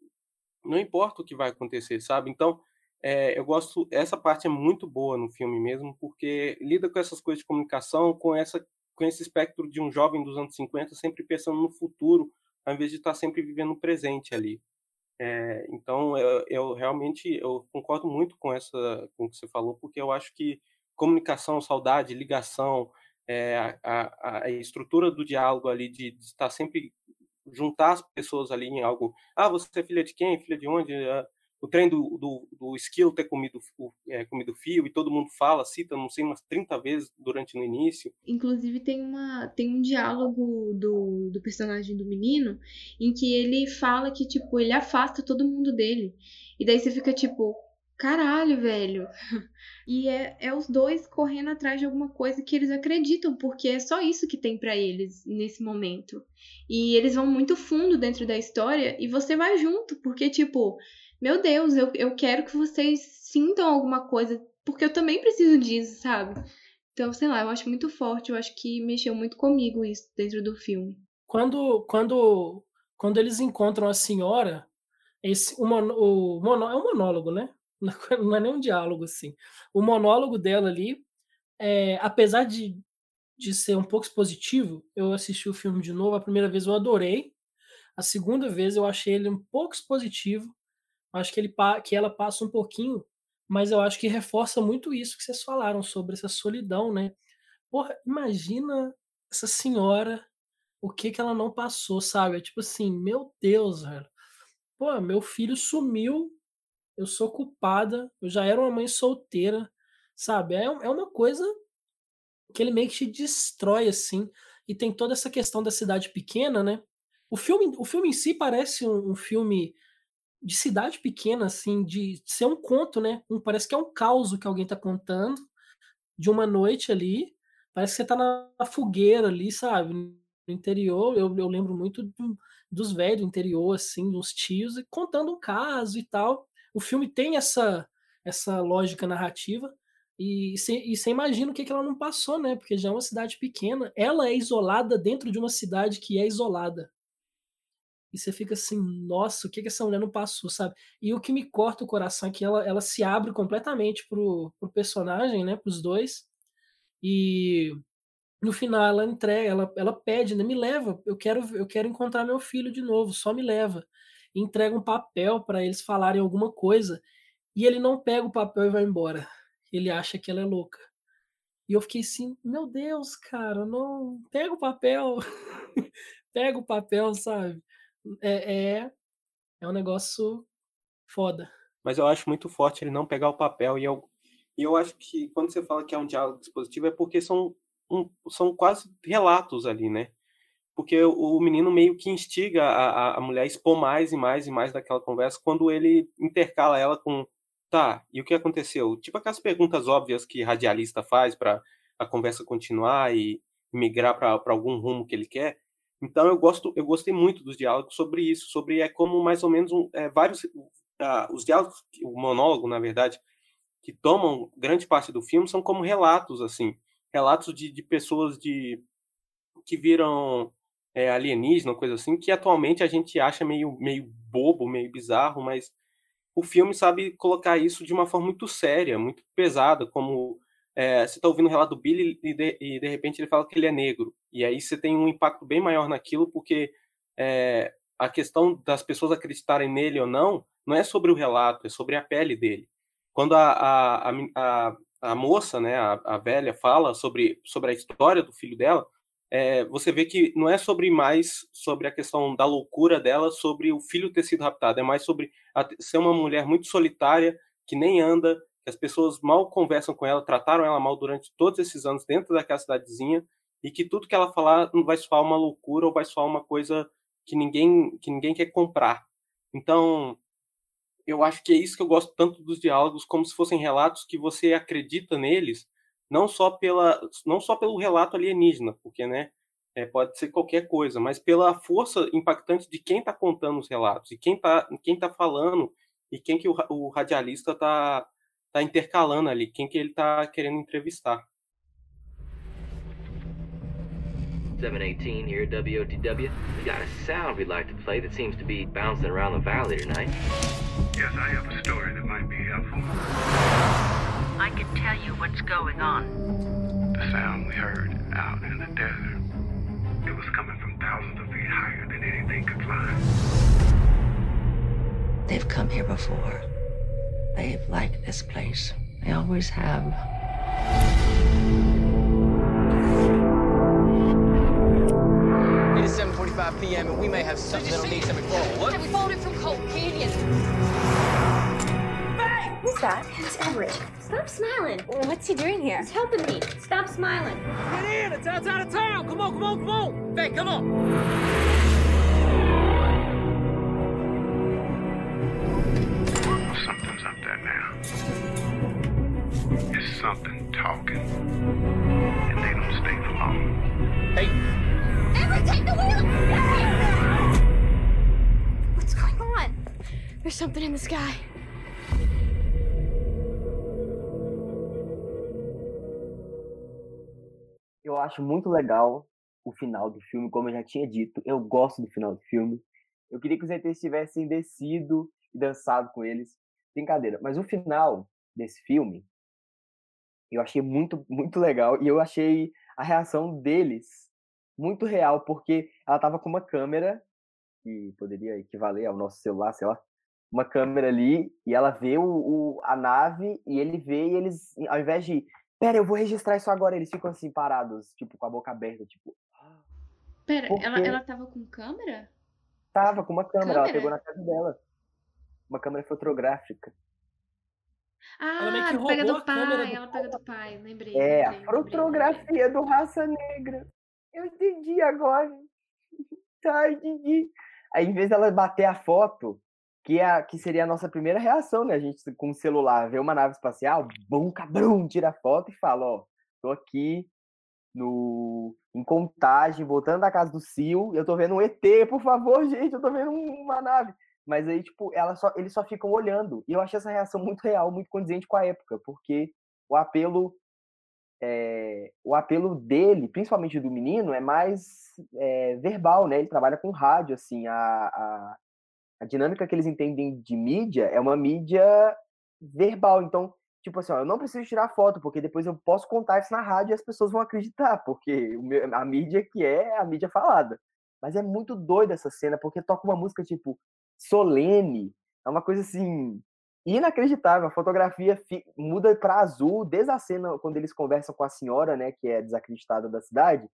não importa o que vai acontecer, sabe? Então, é, eu gosto, essa parte é muito boa no filme mesmo, porque lida com essas coisas de comunicação, com essa com esse espectro de um jovem dos anos 50 sempre pensando no futuro, ao invés de estar sempre vivendo o presente ali. É, então, eu, eu, realmente eu concordo muito com essa com o que você falou, porque eu acho que comunicação, saudade, ligação, é, a, a, estrutura do diálogo ali de, de, estar sempre juntar as pessoas ali em algo. Ah, você é filha de quem? Filha de onde? Ah, o trem do, do, do esquilo ter comido, é, comido fio e todo mundo fala, cita, não sei, umas 30 vezes durante no início. Inclusive tem, uma, tem um diálogo do, do personagem do menino em que ele fala que, tipo, ele afasta todo mundo dele. E daí você fica tipo, caralho, velho. E é, é os dois correndo atrás de alguma coisa que eles acreditam, porque é só isso que tem para eles nesse momento. E eles vão muito fundo dentro da história e você vai junto, porque, tipo, meu Deus, eu, eu quero que vocês sintam alguma coisa, porque eu também preciso disso, sabe? Então, sei lá, eu acho muito forte, eu acho que mexeu muito comigo isso dentro do filme. Quando, quando, quando eles encontram a senhora, esse, o, mono, o mono, é um monólogo, né? Não é nem um diálogo assim. O monólogo dela ali, é, apesar de, de ser um pouco expositivo, eu assisti o filme de novo. A primeira vez eu adorei, a segunda vez eu achei ele um pouco expositivo. Acho que, ele, que ela passa um pouquinho, mas eu acho que reforça muito isso que vocês falaram sobre essa solidão, né? Porra, imagina essa senhora, o que que ela não passou, sabe? É tipo assim, meu Deus, velho. Pô, meu filho sumiu, eu sou culpada, eu já era uma mãe solteira, sabe? É, é uma coisa que ele meio que te destrói, assim. E tem toda essa questão da cidade pequena, né? O filme, o filme em si parece um, um filme de cidade pequena, assim, de ser um conto, né? Um, parece que é um caos que alguém tá contando de uma noite ali. Parece que você tá na fogueira ali, sabe? No interior. Eu, eu lembro muito do, dos velhos do interior, assim, dos tios, contando um caso e tal. O filme tem essa, essa lógica narrativa. E você imagina o que, que ela não passou, né? Porque já é uma cidade pequena. Ela é isolada dentro de uma cidade que é isolada. E você fica assim, nossa, o que, que essa mulher não passou, sabe? E o que me corta o coração é que ela, ela se abre completamente pro, pro personagem, né? Pros dois. E no final ela entrega, ela, ela pede, né? Me leva, eu quero, eu quero encontrar meu filho de novo, só me leva. Entrega um papel para eles falarem alguma coisa. E ele não pega o papel e vai embora. Ele acha que ela é louca. E eu fiquei assim, meu Deus, cara, não. Pega o papel. pega o papel, sabe? é, é, é um negócio foda. Mas eu acho muito forte ele não pegar o papel e eu, e eu acho que quando você fala que é um diálogo dispositivo é porque são, um, são quase relatos ali, né? Porque o, menino meio que instiga a, a mulher a expor mais e mais e mais daquela conversa quando ele intercala ela com tá, e o que aconteceu? Tipo aquelas perguntas óbvias que radialista faz para a conversa continuar e migrar para algum rumo que ele quer. Então eu gosto, eu gostei muito dos diálogos sobre isso, sobre é como mais ou menos um, é, vários uh, os diálogos, o monólogo na verdade, que tomam grande parte do filme são como relatos assim, relatos de, de pessoas de que viram é, alienígena, coisa assim, que atualmente a gente acha meio meio bobo, meio bizarro, mas o filme sabe colocar isso de uma forma muito séria, muito pesada, como é, você está ouvindo o relato do Billy e de, e de, repente ele fala que ele é negro. E aí você tem um impacto bem maior naquilo, porque é, a questão das pessoas acreditarem nele ou não, não é sobre o relato, é sobre a pele dele. Quando a, a, a, a moça, né, a, a, velha, fala sobre, sobre a história do filho dela, é, você vê que não é sobre mais sobre a questão da loucura dela, sobre o filho ter sido raptado, é mais sobre ser uma mulher muito solitária, que nem anda, as pessoas mal conversam com ela, trataram ela mal durante todos esses anos dentro daquela cidadezinha e que tudo que ela falar vai soar uma loucura ou vai soar uma coisa que ninguém que ninguém quer comprar. Então, eu acho que é isso que eu gosto tanto dos diálogos, como se fossem relatos que você acredita neles, não só pela não só pelo relato alienígena, porque né, é, pode ser qualquer coisa, mas pela força impactante de quem está contando os relatos, e quem está quem tá falando e quem que o, o radialista está tá intercalando ali, quem que ele está querendo entrevistar. 718 here at WOTW. We got a sound we'd like to play that seems to be bouncing around the valley tonight. Yes, I have a story that might be helpful. I can tell you what's going on. The sound we heard out in the desert. It was coming from thousands of feet higher than anything could fly. They've come here before. They've liked this place. They always have. It is 7:45 p.m. and we may have something that'll need some informal. What? we followed it from Cold Canyon. Who's that? It's Everett. Stop smiling. What's he doing here? He's helping me. Stop smiling. Get in! It's outside of town! Come on, come on, come on! Hey, come on! Something's up there now. It's something talking. And they don't stay for long. Hey, Everett, take the wheel! What's going on? There's something in the sky. Eu acho muito legal o final do filme, como eu já tinha dito. Eu gosto do final do filme. Eu queria que os ETs tivessem descido e dançado com eles. Brincadeira. Mas o final desse filme, eu achei muito, muito legal. E eu achei a reação deles muito real, porque ela tava com uma câmera, que poderia equivaler ao nosso celular, sei lá. Uma câmera ali, e ela vê o, o- a nave, e ele vê, e eles, ao invés de pera, eu vou registrar isso agora. Eles ficam assim, parados, tipo, com a boca aberta, tipo, Pera, Por ela, ela tava com câmera? tava com uma câmera, ela Câmera? pegou na casa dela. Uma câmera fotográfica. Ah, meio que pega do a pai, do ela pega do pai, lembrei. É, a lembrei, lembrei, lembrei. fotografia do Raça Negra. Eu entendi agora. Tá, entendi. Aí, em vez dela bater a foto, que, é que seria a nossa primeira reação, né? A gente com o celular vê uma nave espacial, bum, cabrum, tira foto e fala, ó, tô aqui no em contagem, voltando da casa do Sil, eu tô vendo um ET, por favor, gente, eu tô vendo um- uma nave. Mas aí, tipo, ela só, eles só ficam olhando. E eu achei essa reação muito real, muito condizente com a época, porque o apelo é, o apelo dele, principalmente do menino, é mais é, verbal, né? Ele trabalha com rádio, assim, a, a, a dinâmica que eles entendem de mídia é uma mídia verbal. Então, tipo assim, ó, eu não preciso tirar foto, porque depois eu posso contar isso na rádio e as pessoas vão acreditar, porque a mídia que é é a mídia falada. Mas é muito doida essa cena, porque toca uma música, tipo, solene, é uma coisa assim inacreditável. A fotografia fi- muda para azul desde a cena quando eles conversam com a senhora, né, que é desacreditada da cidade.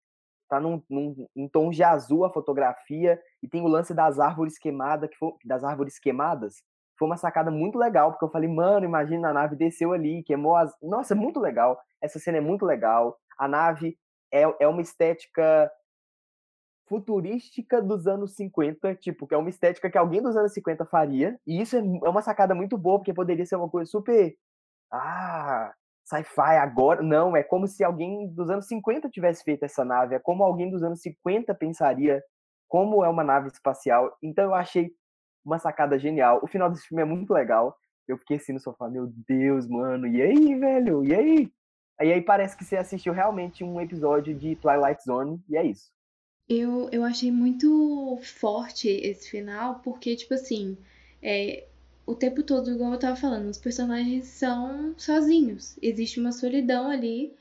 Tá num, num, em tom de azul a fotografia e tem o lance das árvores queimadas, que foi, das árvores queimadas. Foi uma sacada muito legal, porque eu falei, mano, imagina a nave desceu ali, queimou as. Nossa, é muito legal. Essa cena é muito legal. A nave é, é uma estética futurística dos anos 50, tipo, que é uma estética que alguém dos anos 50 faria. E isso é é uma sacada muito boa, porque poderia ser uma coisa super. Ah, sci-fi agora. Não, é como se alguém dos anos 50 tivesse feito essa nave. É como alguém dos anos 50 pensaria como é uma nave espacial. Então eu achei uma sacada genial. O final desse filme é muito legal. Eu fiquei assim no sofá, meu Deus, mano, e aí, velho? E aí? Aí, aí parece que você assistiu realmente um episódio de Twilight Zone, e é isso. Eu, eu achei muito forte esse final, porque, tipo assim, é, o tempo todo, igual eu tava falando, os personagens são sozinhos. Existe uma solidão ali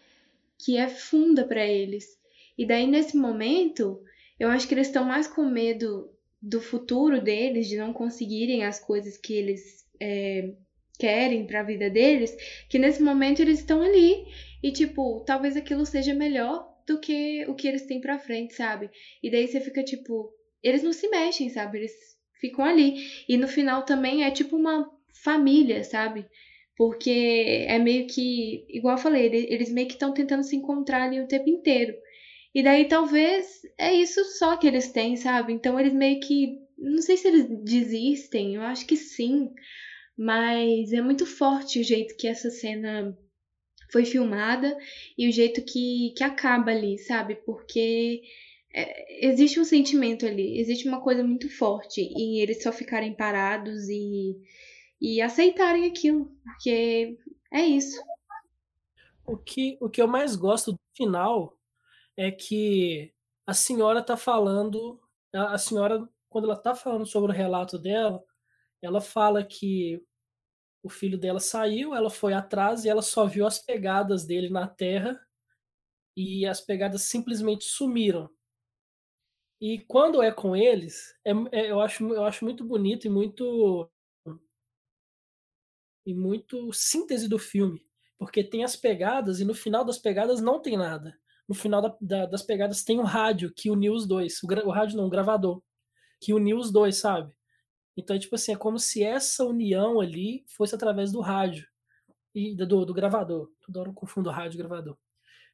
que é funda pra eles. E daí, nesse momento, eu acho que eles estão mais com medo do futuro deles, de não conseguirem as coisas que eles é, querem pra vida deles, que nesse momento eles estão ali. E, tipo, talvez aquilo seja melhor do que o que eles têm pra frente, sabe? E daí você fica tipo, eles não se mexem, sabe? Eles ficam ali. E no final também é tipo uma família, sabe? Porque é meio que, igual eu falei, ele- eles meio que estão tentando se encontrar ali o tempo inteiro. E daí talvez é isso só que eles têm, sabe? Então eles meio que, não sei se eles desistem, eu acho que sim, mas é muito forte o jeito que essa cena foi filmada e o jeito que, que acaba ali, sabe? Porque é, existe um sentimento ali, existe uma coisa muito forte em eles só ficarem parados e, e aceitarem aquilo, porque é isso. O que, o que eu mais gosto do final é que a senhora tá falando, a, a senhora, quando ela tá falando sobre o relato dela, ela fala que o filho dela saiu, ela foi atrás e ela só viu as pegadas dele na terra e as pegadas simplesmente sumiram. E quando é com eles, é, é, eu, acho, eu acho muito bonito e muito e muito síntese do filme, porque tem as pegadas e no final das pegadas não tem nada. No final da, da, das pegadas tem o rádio que uniu os dois, o, o rádio não, o gravador, que uniu os dois, sabe? Então, é tipo assim, é como se essa união ali fosse através do rádio e do, do gravador. Toda hora eu confundo rádio e gravador.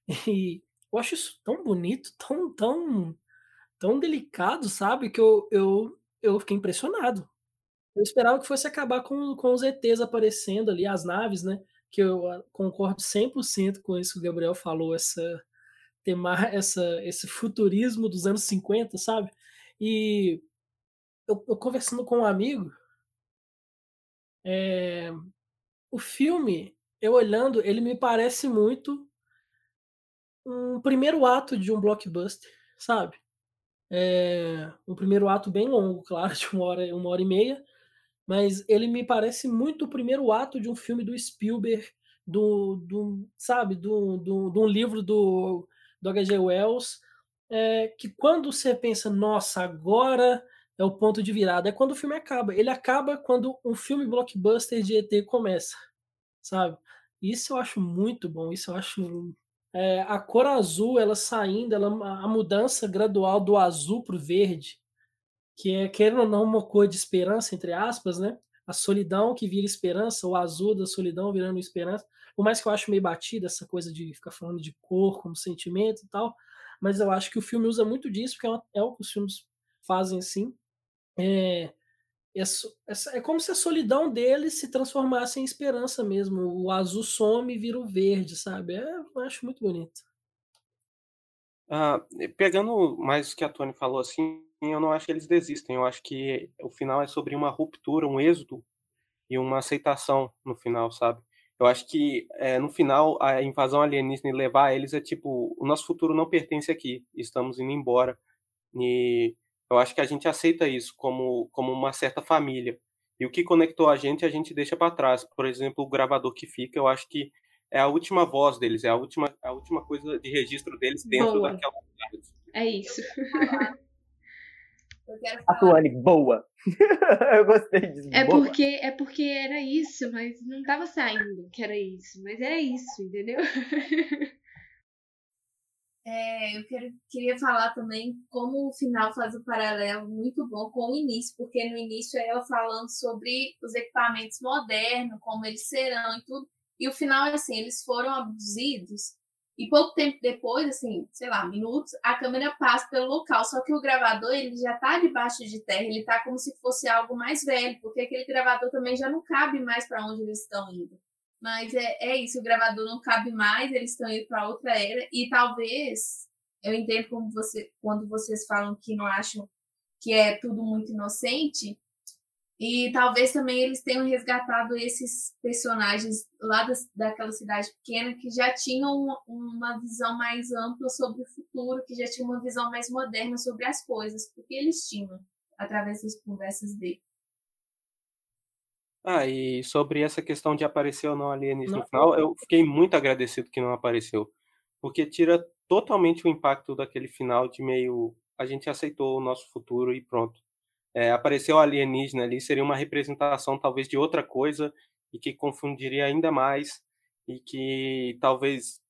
E eu acho isso tão bonito, tão, tão, tão delicado, sabe? Que eu, eu, eu fiquei impressionado. Eu esperava que fosse acabar com, com os ETs aparecendo ali, as naves, né? Que eu ah, concordo 100% com isso que o Gabriel falou, essa, tema, essa, esse futurismo dos anos 50, sabe? E eu, eu conversando com um amigo, é, o filme, eu olhando, ele me parece muito um primeiro ato de um blockbuster, sabe? É, um primeiro ato bem longo, claro, de uma hora, uma hora e meia, mas ele me parece muito o primeiro ato de um filme do Spielberg, do, do sabe, do, do, de um livro do, do H.G. Wells, é, que quando você pensa, nossa, agora é o ponto de virada. É quando o filme acaba. Ele acaba quando um filme blockbuster de ET começa, sabe? Isso eu acho muito bom. Isso eu acho. É, a cor azul, ela saindo, ela, a mudança gradual do azul para o verde, que é, querendo ou não, uma cor de esperança, entre aspas, né? A solidão que vira esperança, o azul da solidão virando esperança. Por mais que eu acho meio batida essa coisa de ficar falando de cor como sentimento e tal, mas eu acho que o filme usa muito disso, porque é, é o que os filmes fazem assim é, é, como se a solidão dele se transformasse em esperança mesmo. O azul some e vira o verde, sabe? É, eu acho muito bonito. Ah, pegando mais o que a Tony falou assim, eu não acho que eles desistem. Eu acho que o final é sobre uma ruptura, um êxodo e uma aceitação no final, sabe? Eu acho que é, no final a invasão alienígena e levar eles é tipo: o nosso futuro não pertence aqui, estamos indo embora. E eu acho que a gente aceita isso como, como uma certa família. E o que conectou a gente, a gente deixa para trás. Por exemplo, o gravador que fica, eu acho que é a última voz deles, é a última, a última coisa de registro deles dentro boa. daquela É isso. Atuane, boa. eu gostei disso. É boa. porque, é porque era isso, mas não tava saindo que era isso. Mas era isso, entendeu? É, eu quero, queria falar também como o final faz um paralelo muito bom com o início, porque no início é falando sobre os equipamentos modernos, como eles serão e tudo, e o final é assim, eles foram abduzidos, e pouco tempo depois, assim, sei lá, minutos, a câmera passa pelo local, só que o gravador, ele já está debaixo de terra, ele está como se fosse algo mais velho, porque aquele gravador também já não cabe mais para onde eles estão indo. Mas é, é isso, o gravador não cabe mais, eles estão indo para outra era. E talvez, eu entendo como você, quando vocês falam que não acham que é tudo muito inocente, e talvez também eles tenham resgatado esses personagens lá das, daquela cidade pequena que já tinham uma, uma visão mais ampla sobre o futuro, que já tinham uma visão mais moderna sobre as coisas, porque eles tinham, através das conversas dele. Ah, e sobre essa questão de aparecer ou não alienígena Não. no final, eu fiquei muito agradecido que não apareceu. Porque tira totalmente o impacto daquele final de meio. A gente aceitou o nosso futuro e pronto. É, apareceu alienígena ali, seria uma representação talvez de outra coisa e que confundiria ainda mais e que talvez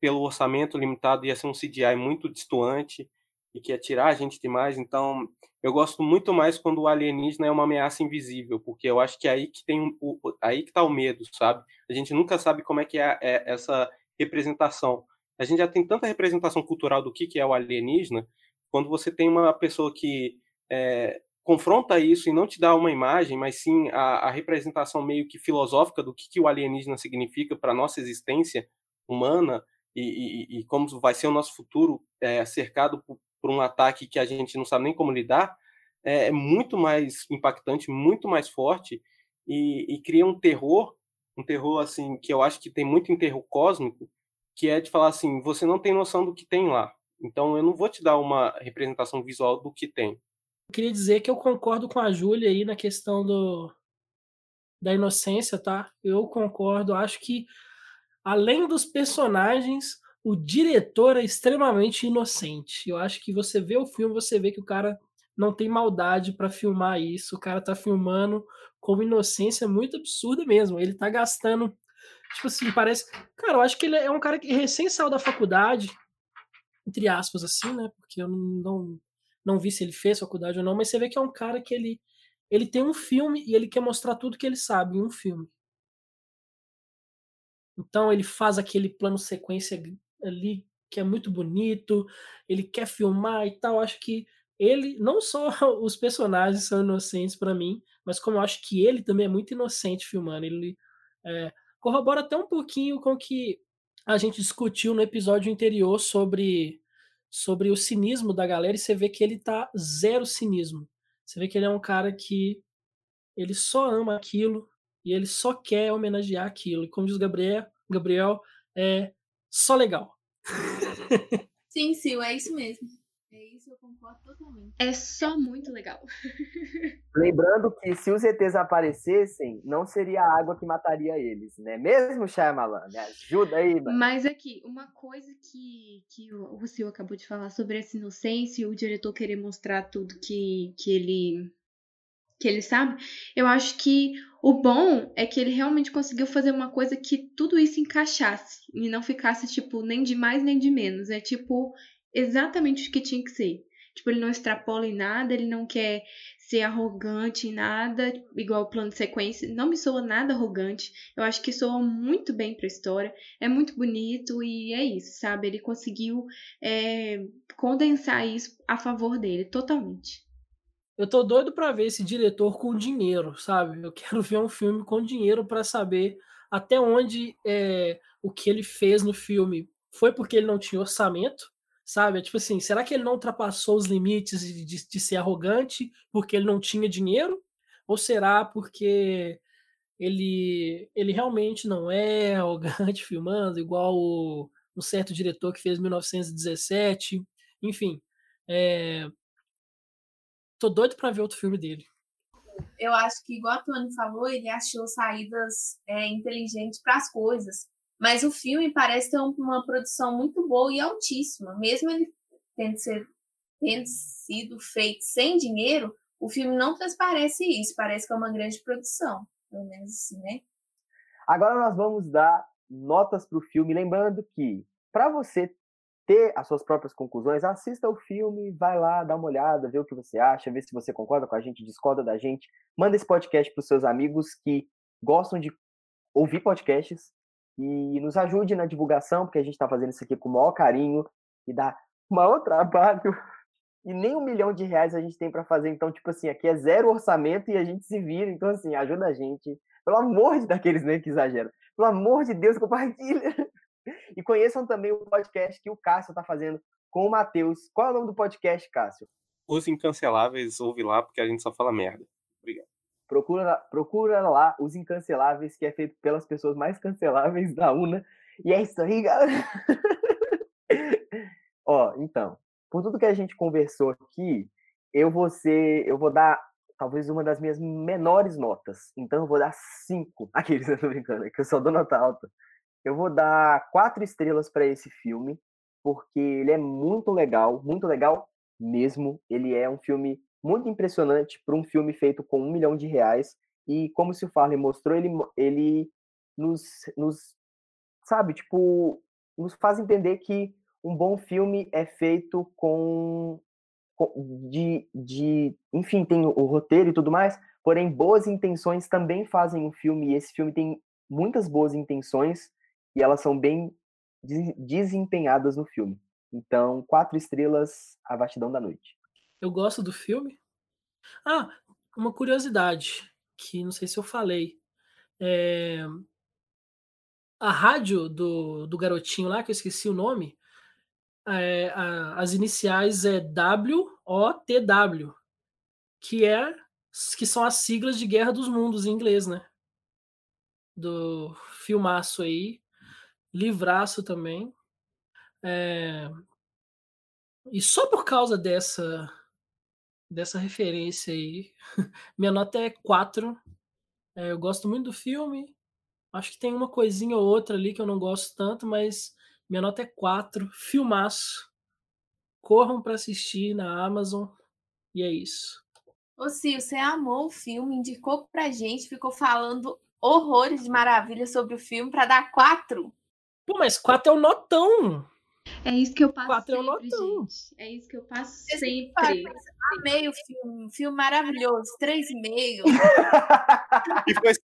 pelo orçamento limitado ia ser um CGI muito distoante e que ia tirar a gente demais. Então, eu gosto muito mais quando o alienígena é uma ameaça invisível, porque eu acho que é aí que tem o, aí que tá o medo, sabe? A gente nunca sabe como é que é, é essa representação. A gente já tem tanta representação cultural do que, que é o alienígena, quando você tem uma pessoa que é, confronta isso e não te dá uma imagem, mas sim a, a representação meio que filosófica do que, que o alienígena significa para nossa existência, humana e, e, e como vai ser o nosso futuro é, cercado por, por, um ataque que a gente não sabe nem como lidar, é, é muito mais impactante, muito mais forte e, e, cria um terror, um terror assim que eu acho que tem muito em terror cósmico, que é de falar assim, você não tem noção do que tem lá. Então eu não vou te dar uma representação visual do que tem. Eu queria dizer que eu concordo com a Júlia aí na questão do da inocência, tá? Eu concordo, acho que além dos personagens, o diretor é extremamente inocente. Eu acho que você vê o filme, você vê que o cara não tem maldade para filmar isso. O cara tá filmando com uma inocência muito absurda mesmo. Ele tá gastando. Tipo assim, parece. Cara, eu acho que ele é um cara que recém saiu da faculdade, entre aspas, assim, né? Porque eu não, não, não vi se ele fez faculdade ou não, mas você vê que é um cara que ele, ele tem um filme e ele quer mostrar tudo que ele sabe em um filme. Então ele faz aquele plano sequência ali que é muito bonito, ele quer filmar e tal. Acho que ele, não só os personagens são inocentes para mim, mas como eu acho que ele também é muito inocente filmando. Ele é, corrobora até um pouquinho com o que a gente discutiu no episódio anterior sobre, sobre o cinismo da galera, e você vê que ele tá zero cinismo. Você vê que ele é um cara que ele só ama aquilo, e ele só quer homenagear aquilo. E como diz Gabriel, Gabriel é só legal. Sim, sim, é isso mesmo. É isso, eu concordo totalmente. É só muito legal. Lembrando que se os ETs aparecessem, não seria a água que mataria eles, né? Mesmo, Shyamalan? Me ajuda aí, mano. Mas aqui, uma coisa que, que o Rocio acabou de falar sobre essa inocência e o diretor querer mostrar tudo que, que ele que ele sabe, eu acho que o bom é que ele realmente conseguiu fazer uma coisa que tudo isso encaixasse e não ficasse, tipo, nem de mais nem de menos. É, tipo, exatamente o que tinha que ser. Tipo, ele não extrapola em nada, ele não quer ser arrogante em nada, igual o plano de sequência. Não me soa nada arrogante. Eu acho que soa muito bem pra história. É muito bonito e é isso, sabe? Ele conseguiu é, condensar isso a favor dele, totalmente. Eu tô doido para ver esse diretor com dinheiro, sabe? Eu quero ver um filme com dinheiro para saber até onde é, o que ele fez no filme foi porque ele não tinha orçamento, sabe? É tipo assim, será que ele não ultrapassou os limites de, de, de ser arrogante porque ele não tinha dinheiro? Ou será porque ele, ele realmente não é arrogante filmando, igual o, um certo diretor que fez 1917? Enfim, é, Tô doido pra ver outro filme dele. Eu acho que, igual a Tony falou, ele achou saídas é, inteligentes para as coisas. Mas o filme parece ter uma produção muito boa e altíssima. Mesmo ele tendo, ser, tendo sido feito sem dinheiro, o filme não transparece isso. Parece que é uma grande produção. Pelo menos assim, né? Agora nós vamos dar notas para o filme. Lembrando que, para você ter as suas próprias conclusões, assista o filme, vai lá, dá uma olhada, vê o que você acha, vê se você concorda com a gente, discorda da gente. Manda esse podcast para os seus amigos que gostam de ouvir podcasts e nos ajude na divulgação, porque a gente está fazendo isso aqui com o maior carinho e dá o maior trabalho. E nem um milhão de reais a gente tem para fazer. Então, tipo assim, aqui é zero orçamento e a gente se vira. Então, assim, ajuda a gente. Pelo amor de daqueles né, que exageram. Pelo amor de Deus, compartilha. E conheçam também o podcast que o Cássio está fazendo com o Matheus. Qual é o nome do podcast, Cássio? Os Incanceláveis, ouve lá, porque a gente só fala merda. Obrigado. Procura, procura lá Os Incanceláveis, que é feito pelas pessoas mais canceláveis da UNA. E é isso aí, galera. Ó, então, por tudo que a gente conversou aqui, eu vou ser, eu vou dar talvez uma das minhas menores notas. Então eu vou dar cinco. Aqueles, eu tô brincando, é que eu só dou nota alta. Eu vou dar quatro estrelas para esse filme, porque ele é muito legal, muito legal mesmo. Ele é um filme muito impressionante para um filme feito com um milhão de reais. E como se o Farley mostrou, ele, ele nos, nos, sabe, tipo, nos faz entender que um bom filme é feito com, de, de, enfim, tem o roteiro e tudo mais, porém boas intenções também fazem um filme, e esse filme tem muitas boas intenções, e elas são bem desempenhadas no filme. Então, quatro estrelas, A Vastidão da Noite. Eu gosto do filme. Ah, uma curiosidade, que não sei se eu falei. É... a rádio do, do garotinho lá, que eu esqueci o nome, é, a- as iniciais é WOTW, que é que são as siglas de Guerra dos Mundos em inglês, né? Do filmaço aí, livraço também. É, E só por causa dessa dessa referência aí, minha nota é 4. É, eu gosto muito do filme. Acho que tem uma coisinha ou outra ali que eu não gosto tanto, mas minha nota é 4. Filmaço. Corram para assistir na Amazon. E é isso. Ô, Sil, você amou o filme, indicou pra gente, ficou falando horrores de maravilha sobre o filme pra dar quatro. Pô, mas 4 é o notão. É isso que eu passo Quatro é o sempre, notão. gente. É isso que eu passo Esse sempre. pai, Amei o filme, um filme maravilhoso, três e meio. E foi isso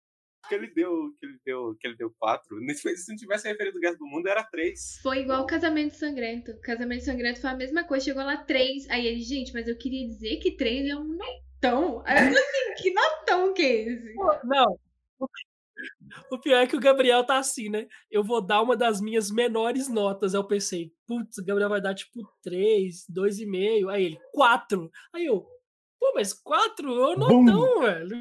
que ele deu, que ele deu, que ele deu quatro. Se não tivesse referido Guerra do Mundo, era três. Foi igual o Casamento Sangrento. Casamento Sangrento foi a mesma coisa, chegou lá três. Aí ele, gente, mas eu queria dizer que três é um notão. Aí eu falei assim, que notão que é esse? Não. O pior é que o Gabriel tá assim, né? Eu vou dar uma das minhas menores notas. Aí eu pensei, putz, o Gabriel vai dar tipo 3, 2,5. Aí ele, 4. Aí eu, pô, mas 4 é o notão, velho.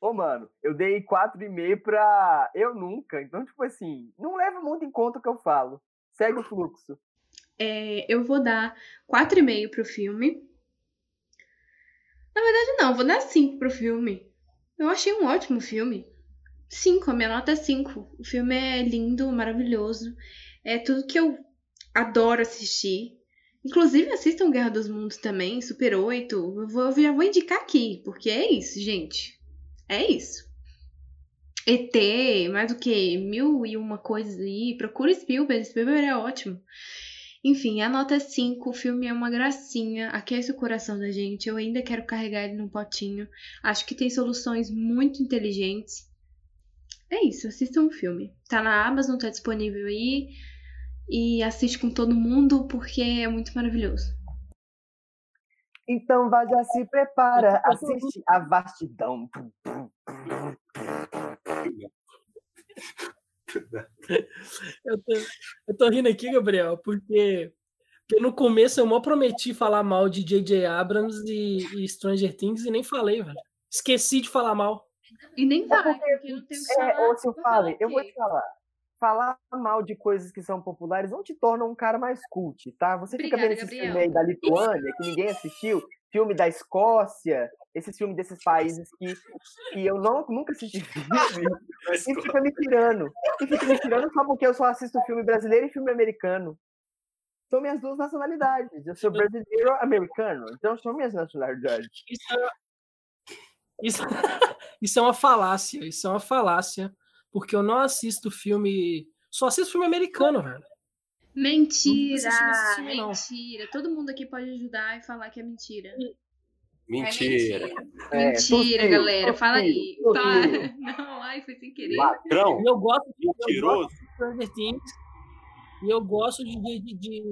Ô, mano, eu dei 4,5 pra Eu Nunca. Então, tipo assim, não leva muito em conta o que eu falo. Segue o fluxo. É, eu vou dar 4,5 pro filme. Na verdade, não, vou dar 5 pro filme. Eu achei um ótimo filme. 5, a minha nota é 5. O filme é lindo, maravilhoso. É tudo que eu adoro assistir. Inclusive, assistam Guerra dos Mundos também, Super 8. Eu, vou, eu já vou indicar aqui, porque é isso, gente. É isso. ET, mais o que? Mil e uma coisas aí. Procura Spielberg, Spielberg é ótimo. Enfim, a nota é 5, o filme é uma gracinha, aquece o coração da gente. Eu ainda quero carregar ele num potinho. Acho que tem soluções muito inteligentes. É isso, assistam o filme. Tá na Amazon, tá disponível aí. E assiste com todo mundo porque é muito maravilhoso. Então, vá, já se prepara. Assiste a vastidão. Eu tô, eu tô rindo aqui, Gabriel, porque, porque no começo eu mal prometi falar mal de J.J. Abrams e, e Stranger Things e nem falei, velho. Esqueci de falar mal. E nem vai, porque, não tem o que É, falar. ô, se eu fale, eu vou te falar. Falar mal de coisas que são populares não te torna um cara mais cult, tá? Você fica Obrigada, vendo esses Gabriel. filmes aí da Lituânia, que ninguém assistiu, filme da Escócia, esses filmes desses países que, que eu não, nunca assisti filme, e fica me tirando. E fica me tirando só porque eu só assisto filme brasileiro e filme americano. São minhas duas nacionalidades. Eu sou brasileiro americano, então são minhas nacionalidades. Isso é, isso, isso é uma falácia, isso é uma falácia, porque eu não assisto filme. Só assisto filme americano, velho. Mentira! Não. Mentira! Todo mundo aqui pode ajudar e falar que é mentira. Mentira. É, Mentira, tossiu, galera. Fala aí. Não, ai, foi sem querer. Ladrão. Eu gosto de, eu Mentiroso. de. E eu gosto de J.J. De,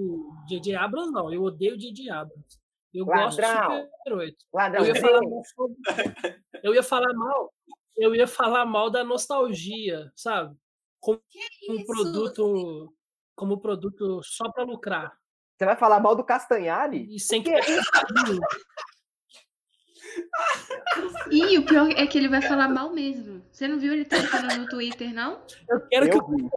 de, de Abrams, não. Eu odeio J.J. Abrams. Eu gosto de Ladrão. Super 8. Ladrão, Eu ia falar mal sobre- Eu ia falar mal. Eu ia falar mal da nostalgia, sabe? Como um isso? produto. Como produto só pra lucrar. Você vai falar mal do Castanhari? E sem Que que. E o pior é que ele vai falar mal mesmo. Você não viu ele tentando no Twitter, não? Eu quero que Eu vi.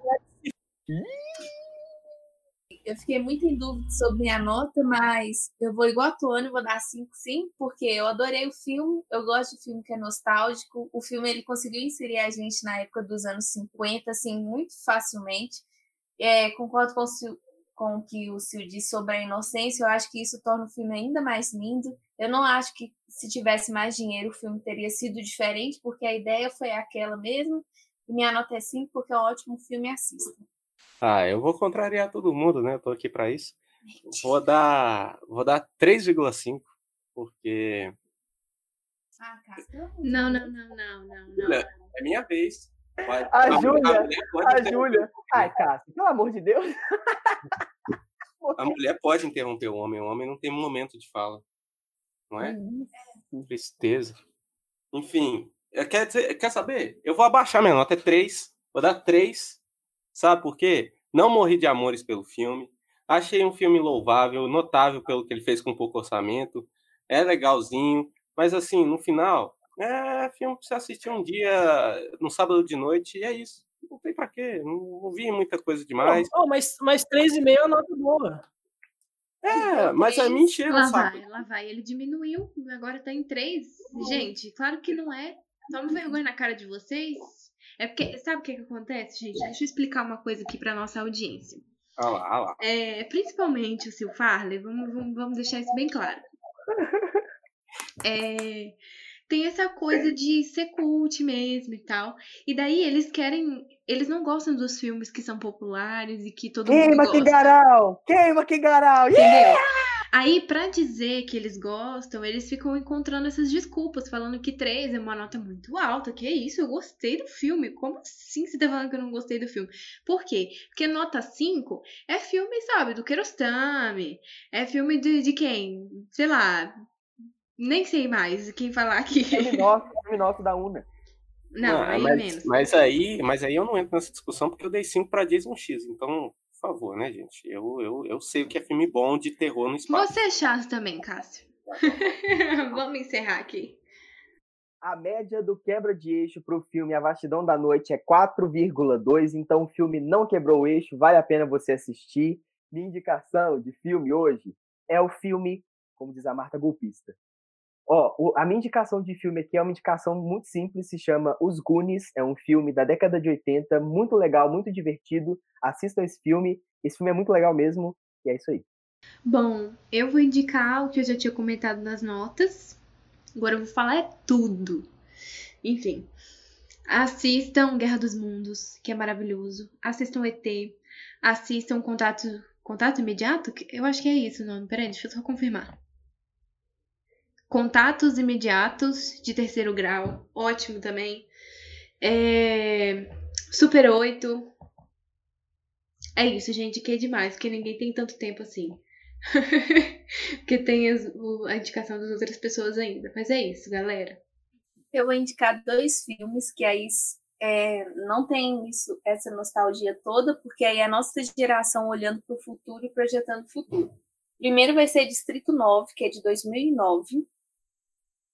Eu fiquei muito em dúvida sobre minha nota, mas eu vou igual a Tuane, vou dar 5 sim, porque eu adorei o filme, eu gosto de filme que é nostálgico. O filme ele conseguiu inserir a gente na época dos anos 50, assim, muito facilmente. É, concordo com com o que o Sil disse sobre a inocência, eu acho que isso torna o filme ainda mais lindo. Eu não acho que se tivesse mais dinheiro o filme teria sido diferente, porque a ideia foi aquela mesmo. E minha nota é 5, porque é um ótimo filme, assista. Ah, eu vou contrariar todo mundo, né? Eu tô aqui pra isso. Vou dar, vou dar 3,5, porque Ah, de Não, não, não, não, não, não. É minha vez. Vai- A Júlia, A Júlia. Ai, Cássio, pelo amor de Deus. A mulher pode interromper o homem, o homem não tem momento de fala. Não é? Tristeza. Enfim, eu- quer, dizer, quer saber? Eu vou abaixar minha nota, é 3. Vou dar 3. Sabe por quê? Não morri de amores pelo filme. Achei um filme louvável, notável pelo que ele fez com pouco orçamento. É legalzinho. Mas assim, no final, é filme pra você assistir um dia, no sábado de noite, e é isso. Não tem pra quê. Não, não vi muita coisa demais. Oh, mas, mas 3,5 é uma nota boa. É, mas é mentira, Lá sabe? vai, lá vai. Ele diminuiu, agora tá em 3. Gente, claro que não é. Toma vergonha na cara de vocês. É porque, sabe o que, que acontece, gente? Deixa eu explicar uma coisa aqui pra nossa audiência. Olha lá, olha lá. É, principalmente o Sil Farley, vamos, vamos, vamos deixar isso bem claro. É, tem essa coisa de ser cult mesmo e tal. E daí eles querem. Eles não gostam dos filmes que são populares e que todo mundo Queima gosta. Kigaral! Queima Kigaral! Entendeu? Yeah! Aí, pra dizer que eles gostam, eles ficam encontrando essas desculpas, falando que 3 é uma nota muito alta. Que isso? Eu gostei do filme. Como assim você tá falando que eu não gostei do filme? Por quê? Porque nota 5 é filme, sabe, do Kiarostami. É filme de, de quem? Sei lá. Nem sei mais quem falar aqui. Filme nosso da Una. Não, Ah, aí mas, menos. Mas aí, mas aí eu não entro nessa discussão porque eu dei 5 pra Jason X. Então, por favor, né, gente? Eu, eu, eu sei o que é filme bom de terror no espaço. Você é chato também, Cássio. Vamos encerrar aqui. A média do quebra de eixo pro filme A Vastidão da Noite é 4,2, então o filme não quebrou o eixo, vale a pena você assistir. Minha indicação de filme hoje é o filme, como diz a Marta Golpista. Ó, a minha indicação de filme aqui é uma indicação muito simples, se chama Os Goonies, é um filme da década de 80, muito legal, muito divertido. Assistam esse filme, esse filme é muito legal mesmo, e é isso aí. Bom, eu vou indicar o que eu já tinha comentado nas notas. Agora eu vou falar é tudo. Enfim, assistam Guerra dos Mundos, que é maravilhoso. Assistam ET. Assistam Contato, Contato Imediato? Eu acho que é isso o nome. Peraí, deixa eu só confirmar. Contatos Imediatos de Terceiro Grau. Ótimo também. É, Super 8. É isso, gente. Que é demais, porque ninguém tem tanto tempo assim. Porque tem as- a indicação das outras pessoas ainda. Mas é isso, galera. Eu vou indicar dois filmes que aí é, não tem isso, essa nostalgia toda, porque aí é a nossa geração olhando para o futuro e projetando o futuro. Primeiro vai ser Distrito 9, que é de 2009,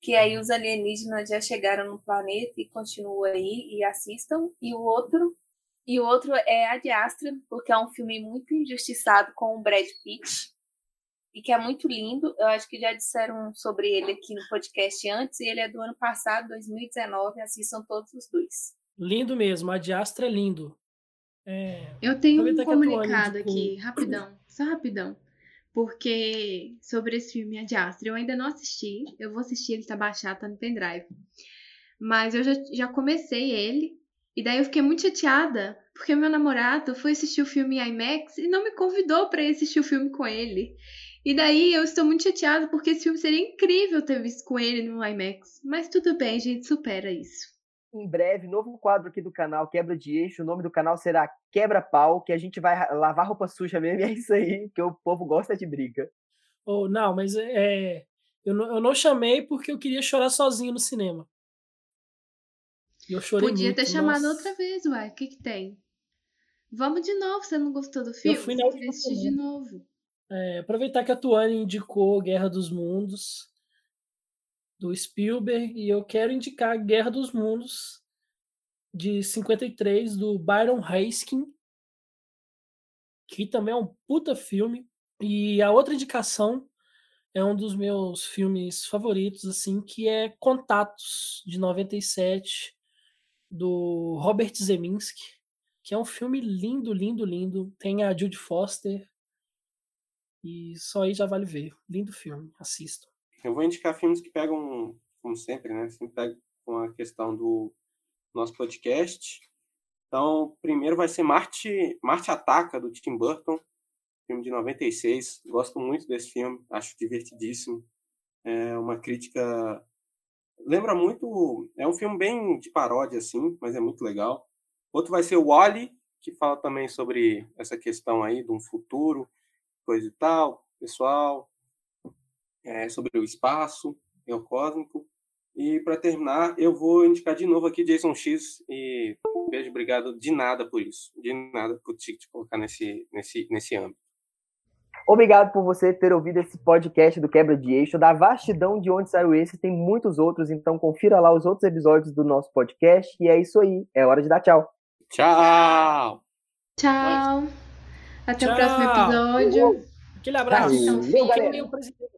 que aí os alienígenas já chegaram no planeta e continuam aí e assistam. E o outro, e o outro é Ad Astra, porque é um filme muito injustiçado com o Brad Pitt e que é muito lindo. Eu acho que já disseram sobre ele aqui no podcast antes, e ele é do ano passado, 2019. Assistam todos os dois. Lindo mesmo, a Diastra é lindo. É, Eu tenho um a comunicado indicou- aqui, rapidão, só rapidão. Porque sobre esse filme, a de Astra, eu ainda não assisti. Eu vou assistir, ele tá baixado, tá no pendrive. Mas eu já, já comecei ele. E daí eu fiquei muito chateada, porque meu namorado foi assistir o filme IMAX e não me convidou ir assistir o filme com ele. E daí eu estou muito chateada, porque esse filme seria incrível ter visto com ele no IMAX. Mas tudo bem, a gente supera isso. Em breve, novo quadro aqui do canal, Quebra de Eixo. O nome do canal será Quebra Pau, que a gente vai lavar roupa suja mesmo, e é isso aí, que o povo gosta de briga. Ou não, mas é, eu, não, eu não chamei porque eu queria chorar sozinho no cinema. E eu chorei Podia ter muito, chamado nossa. outra vez, uai. O que que tem? Vamos de novo, você não gostou do filme? fui na Você queria última assistir de novo. É, aproveitar que a Tuane indicou Guerra dos Mundos do Spielberg e eu quero indicar Guerra dos Mundos de 53 do Byron Haskin, que também é um puta filme. E a outra indicação é um dos meus filmes favoritos assim, que é Contatos de 97 do Robert Zemeckis, que é um filme lindo, lindo, lindo. Tem a Judy Foster, e só aí já vale ver. Lindo filme, assistam. Eu vou indicar filmes que pegam, como sempre, né? Sempre pegam com a questão do nosso podcast. Então, primeiro vai ser Marte, Marte Ataca, do Tim Burton, filme de 96. Gosto muito desse filme, acho divertidíssimo. É uma crítica. Lembra muito. É um filme bem de paródia, assim, mas é muito legal. Outro vai ser o Wally, que fala também sobre essa questão aí de um futuro, coisa e tal, pessoal, é, sobre o espaço geocósmico. E para terminar, eu vou indicar de novo aqui Jason X e beijo, obrigado de nada por isso, de nada por te colocar nesse, nesse, nesse âmbito. Obrigado por você ter ouvido esse podcast do Quebra de Eixo. Da vastidão de onde saiu esse, tem muitos outros, então confira lá os outros episódios do nosso podcast. E é isso aí, é hora de dar tchau. Tchau! Tchau. Até Tchau. o próximo episódio. Aquele abraço. Valeu, Então, galera.